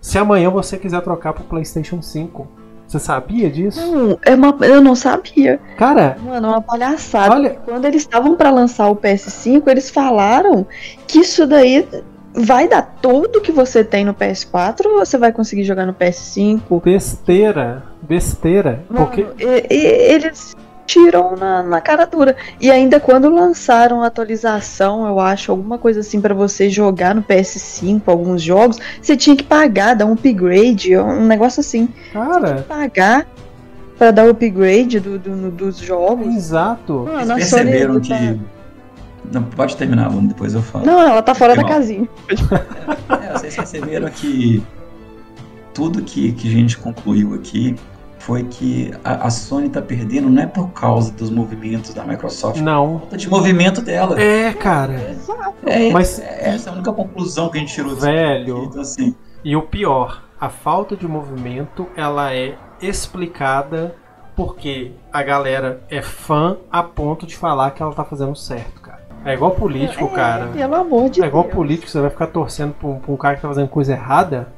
Se amanhã você quiser trocar pro PlayStation 5. Você sabia disso? Não, é uma, eu não sabia. Cara, Mano, é uma palhaçada. olha, Quando eles estavam para lançar o PS5, eles falaram que isso daí vai dar tudo que você tem no PS4 ou você vai conseguir jogar no PS5? besteira, besteira. Mano, Porque e- e- eles tiram na, na cara dura. E ainda quando lançaram a atualização, eu acho, alguma coisa assim pra você jogar no PS5, alguns jogos, você tinha que pagar, dar um upgrade, um negócio assim. Cara, Pagar pra dar o upgrade do, do- dos jogos. exato. Mano, Vocês a Sony perceberam tá- que. Não, pode terminar, Bruno, depois eu falo. Não, ela tá fora Foi da mal. casinha. [LAUGHS] É, vocês perceberam que tudo que, que a gente concluiu aqui foi que a, a Sony tá perdendo não é por causa dos movimentos da Microsoft, Não. falta de movimento dela. É, cara. É, Mas- essa é a única conclusão que a gente tirou Velho. Então, assim, E o pior, a falta de movimento, ela é explicada porque a galera é fã a ponto de falar que ela tá fazendo certo, cara. É igual político, É, cara. Pelo amor de É igual Deus. político, você vai ficar torcendo pra um, pra um cara que tá fazendo coisa errada.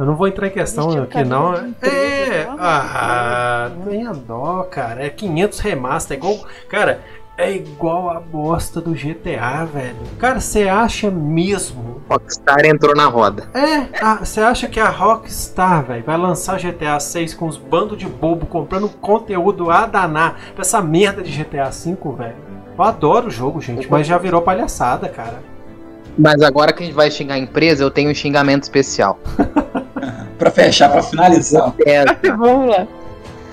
Eu não vou entrar em questão aqui, não. É, de ah, Deus. nem a dó, cara. É 500 remaster, é igual. Cara, é igual a bosta do GTA, velho. Cara, você acha mesmo Rockstar entrou na roda. é, ah, você acha que a Rockstar, velho, vai lançar GTA 6 com os bandos de bobo comprando conteúdo a danar pra essa merda de GTA 5, velho? Eu adoro o jogo, gente, mas já virou palhaçada, cara. Mas agora que a gente vai xingar a empresa, eu tenho um xingamento especial. [LAUGHS] pra fechar, pra finalizar, Bethesda, Vamos lá.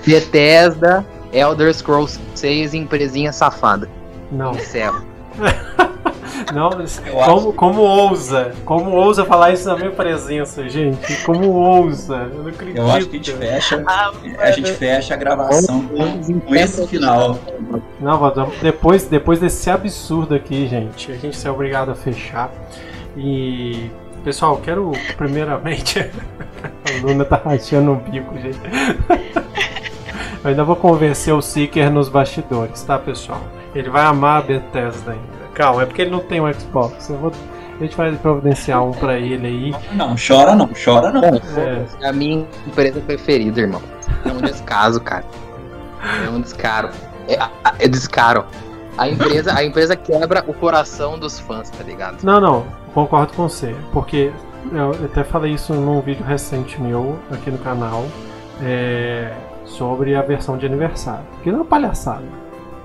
Bethesda, Elder Scrolls 6, empresinha safada. Não, Encerro. [LAUGHS] não, como, como ousa? Como ousa falar isso na minha presença, gente? Como ousa? Eu não acredito. eu acho que a gente fecha, Ah, a gente fecha a gravação com, com esse final. Não, Valdão, depois, depois desse absurdo aqui, gente, a gente é obrigado a fechar. E, pessoal, quero primeiramente. [LAUGHS] Luna tá rachando o bico, gente. Eu ainda vou convencer o Seeker nos bastidores, tá, pessoal? Ele vai amar a Bethesda ainda. Calma, é porque ele não tem um Xbox. Eu vou, a gente vai providenciar um pra ele aí. Não, chora não, chora não. É, É a minha empresa preferida, irmão. É um descaso, cara. É um descaro. É, é descaro. A empresa, a empresa quebra o coração dos fãs, tá ligado? Não, não, concordo com você. Porque eu até falei isso num vídeo recente meu aqui no canal é, sobre a versão de aniversário. Que não é uma palhaçada.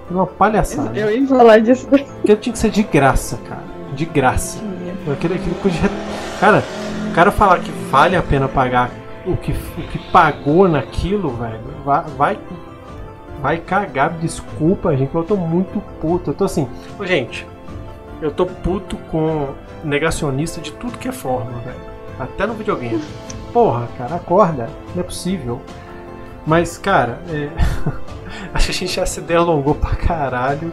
É uma palhaçada. Eu ia falar disso. Porque tinha que ser de graça, cara. De graça. Aquele, aquele de... Cara, o cara falar que vale a pena pagar o que, o que pagou naquilo, velho, vai, vai, vai cagar. Desculpa, gente, eu tô muito puto. Eu tô assim, gente, eu tô puto com negacionista de tudo que é forma, velho. Até no videogame. Porra, cara, acorda. Não é possível. Mas, cara, é... [LAUGHS] a gente já se delongou pra caralho.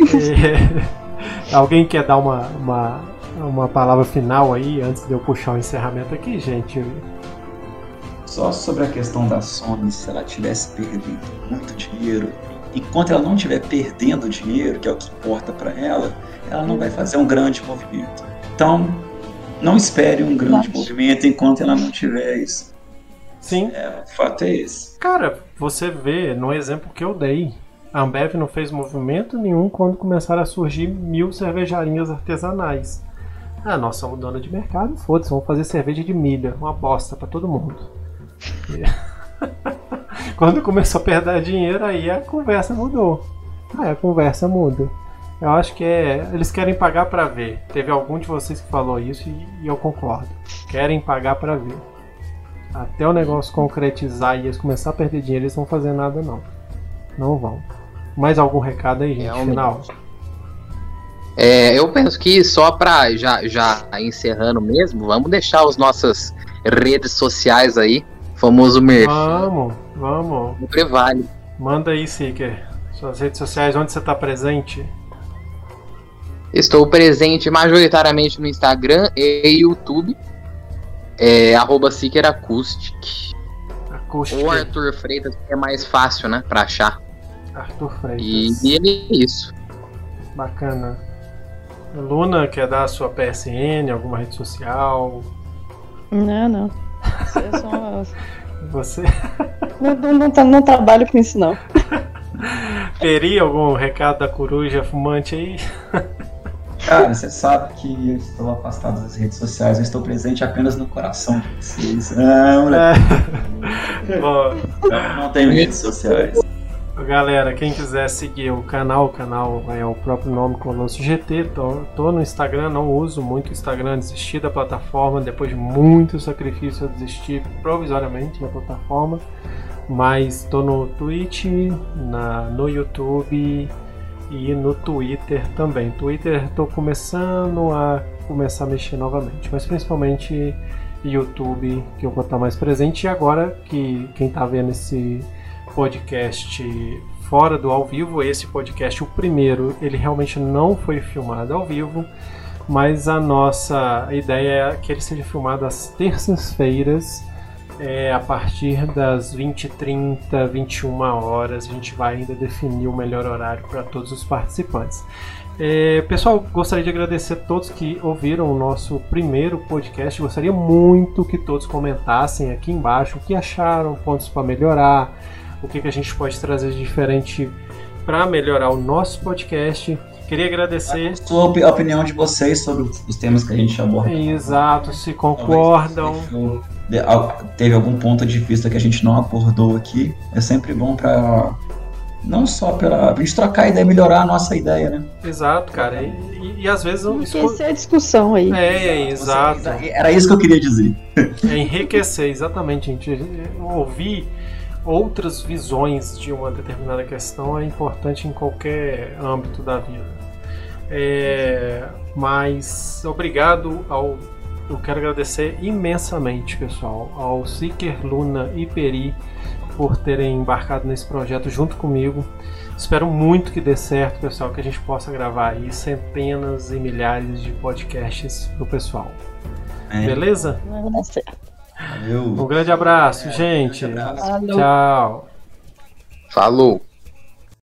É... [LAUGHS] Alguém quer dar uma, uma, uma palavra final aí antes de eu puxar o encerramento aqui, gente? Só sobre a questão da Sony, se ela tivesse perdendo muito dinheiro, enquanto ela não estiver perdendo dinheiro, que é o que importa para ela, ela não vai fazer um grande movimento. Então, não espere um grande Nossa. movimento enquanto ela não tiver isso. Sim. É, o fato é esse. Cara, você vê no exemplo que eu dei. A Ambev não fez movimento nenhum quando começaram a surgir mil cervejarias artesanais. Ah, nós somos dona de mercado, foda-se, vamos fazer cerveja de milha, uma bosta pra todo mundo. E- [LAUGHS] quando começou a perder dinheiro, aí a conversa mudou. Aí a conversa muda. Eu acho que é. Eles querem pagar pra ver. Teve algum de vocês que falou isso e, e eu concordo. Querem pagar pra ver. Até o negócio concretizar e eles começar a perder dinheiro, eles não vão fazer nada não. Não vão. Mais algum recado aí, gente? Realmente. Final. É, eu penso que só pra já, já encerrando mesmo, vamos deixar as nossas redes sociais aí. Famoso Merchan. Vamos, vamos. Sempre vale. Manda aí, Seeker. Suas redes sociais, onde você tá presente? Estou presente majoritariamente no Instagram e YouTube. É, arroba Seeker Acoustic. Acústica. Ou Arthur Freitas, que é mais fácil, né? Pra achar. Arthur Freitas. E, e é isso. Bacana. Luna, quer dar a sua PSN, alguma rede social? Não, não. Isso é só- [LAUGHS] Você não, não, não, não trabalho com isso, não. teria algum recado da coruja fumante aí? [LAUGHS] Cara, você sabe que eu estou afastado das redes sociais, eu estou presente apenas no coração de vocês. Ah, moleque, É. Bom, eu não tenho redes sociais. Galera, quem quiser seguir o canal, o canal é o próprio nome Colosso GT. Tô, tô no Instagram, não uso muito o Instagram, desisti da plataforma. Depois de muito sacrifício, eu desisti provisoriamente da plataforma. Mas tô no Twitch, na, no YouTube e no Twitter também. Twitter tô começando a começar a mexer novamente, mas principalmente YouTube que eu vou estar mais presente. E agora que quem está vendo esse podcast fora do ao vivo, esse podcast, o primeiro, ele realmente não foi filmado ao vivo, mas a nossa ideia é que ele seja filmado às [LAUGHS] terças-feiras. É, a partir das 20h30, 21 horas, a gente vai ainda definir o melhor horário para todos os participantes. É, pessoal, gostaria de agradecer a todos que ouviram o nosso primeiro podcast. Gostaria muito que todos comentassem aqui embaixo o que acharam, pontos para melhorar, o que, que a gente pode trazer de diferente para melhorar o nosso podcast. Queria agradecer. A opinião de vocês sobre os temas que a gente aborda. Exato, se concordam. Teve algum ponto de vista que a gente não abordou aqui. É sempre bom para não só pela, pra gente trocar ideia, melhorar a nossa ideia, né? Exato, cara. E, e, e às vezes... Enriquecer a discussão aí. É, é exato. Era isso que eu queria dizer. É enriquecer, exatamente, gente. Ouvir outras visões de uma determinada questão é importante em qualquer âmbito da vida. É, mas obrigado ao. Eu quero agradecer imensamente, pessoal, ao Seeker, Luna e Peri por terem embarcado nesse projeto junto comigo. Espero muito que dê certo, pessoal, que a gente possa gravar aí centenas e milhares de podcasts pro pessoal. É. Beleza? Valeu. Um grande abraço, é, gente. Um grande abraço. Tchau. Falou.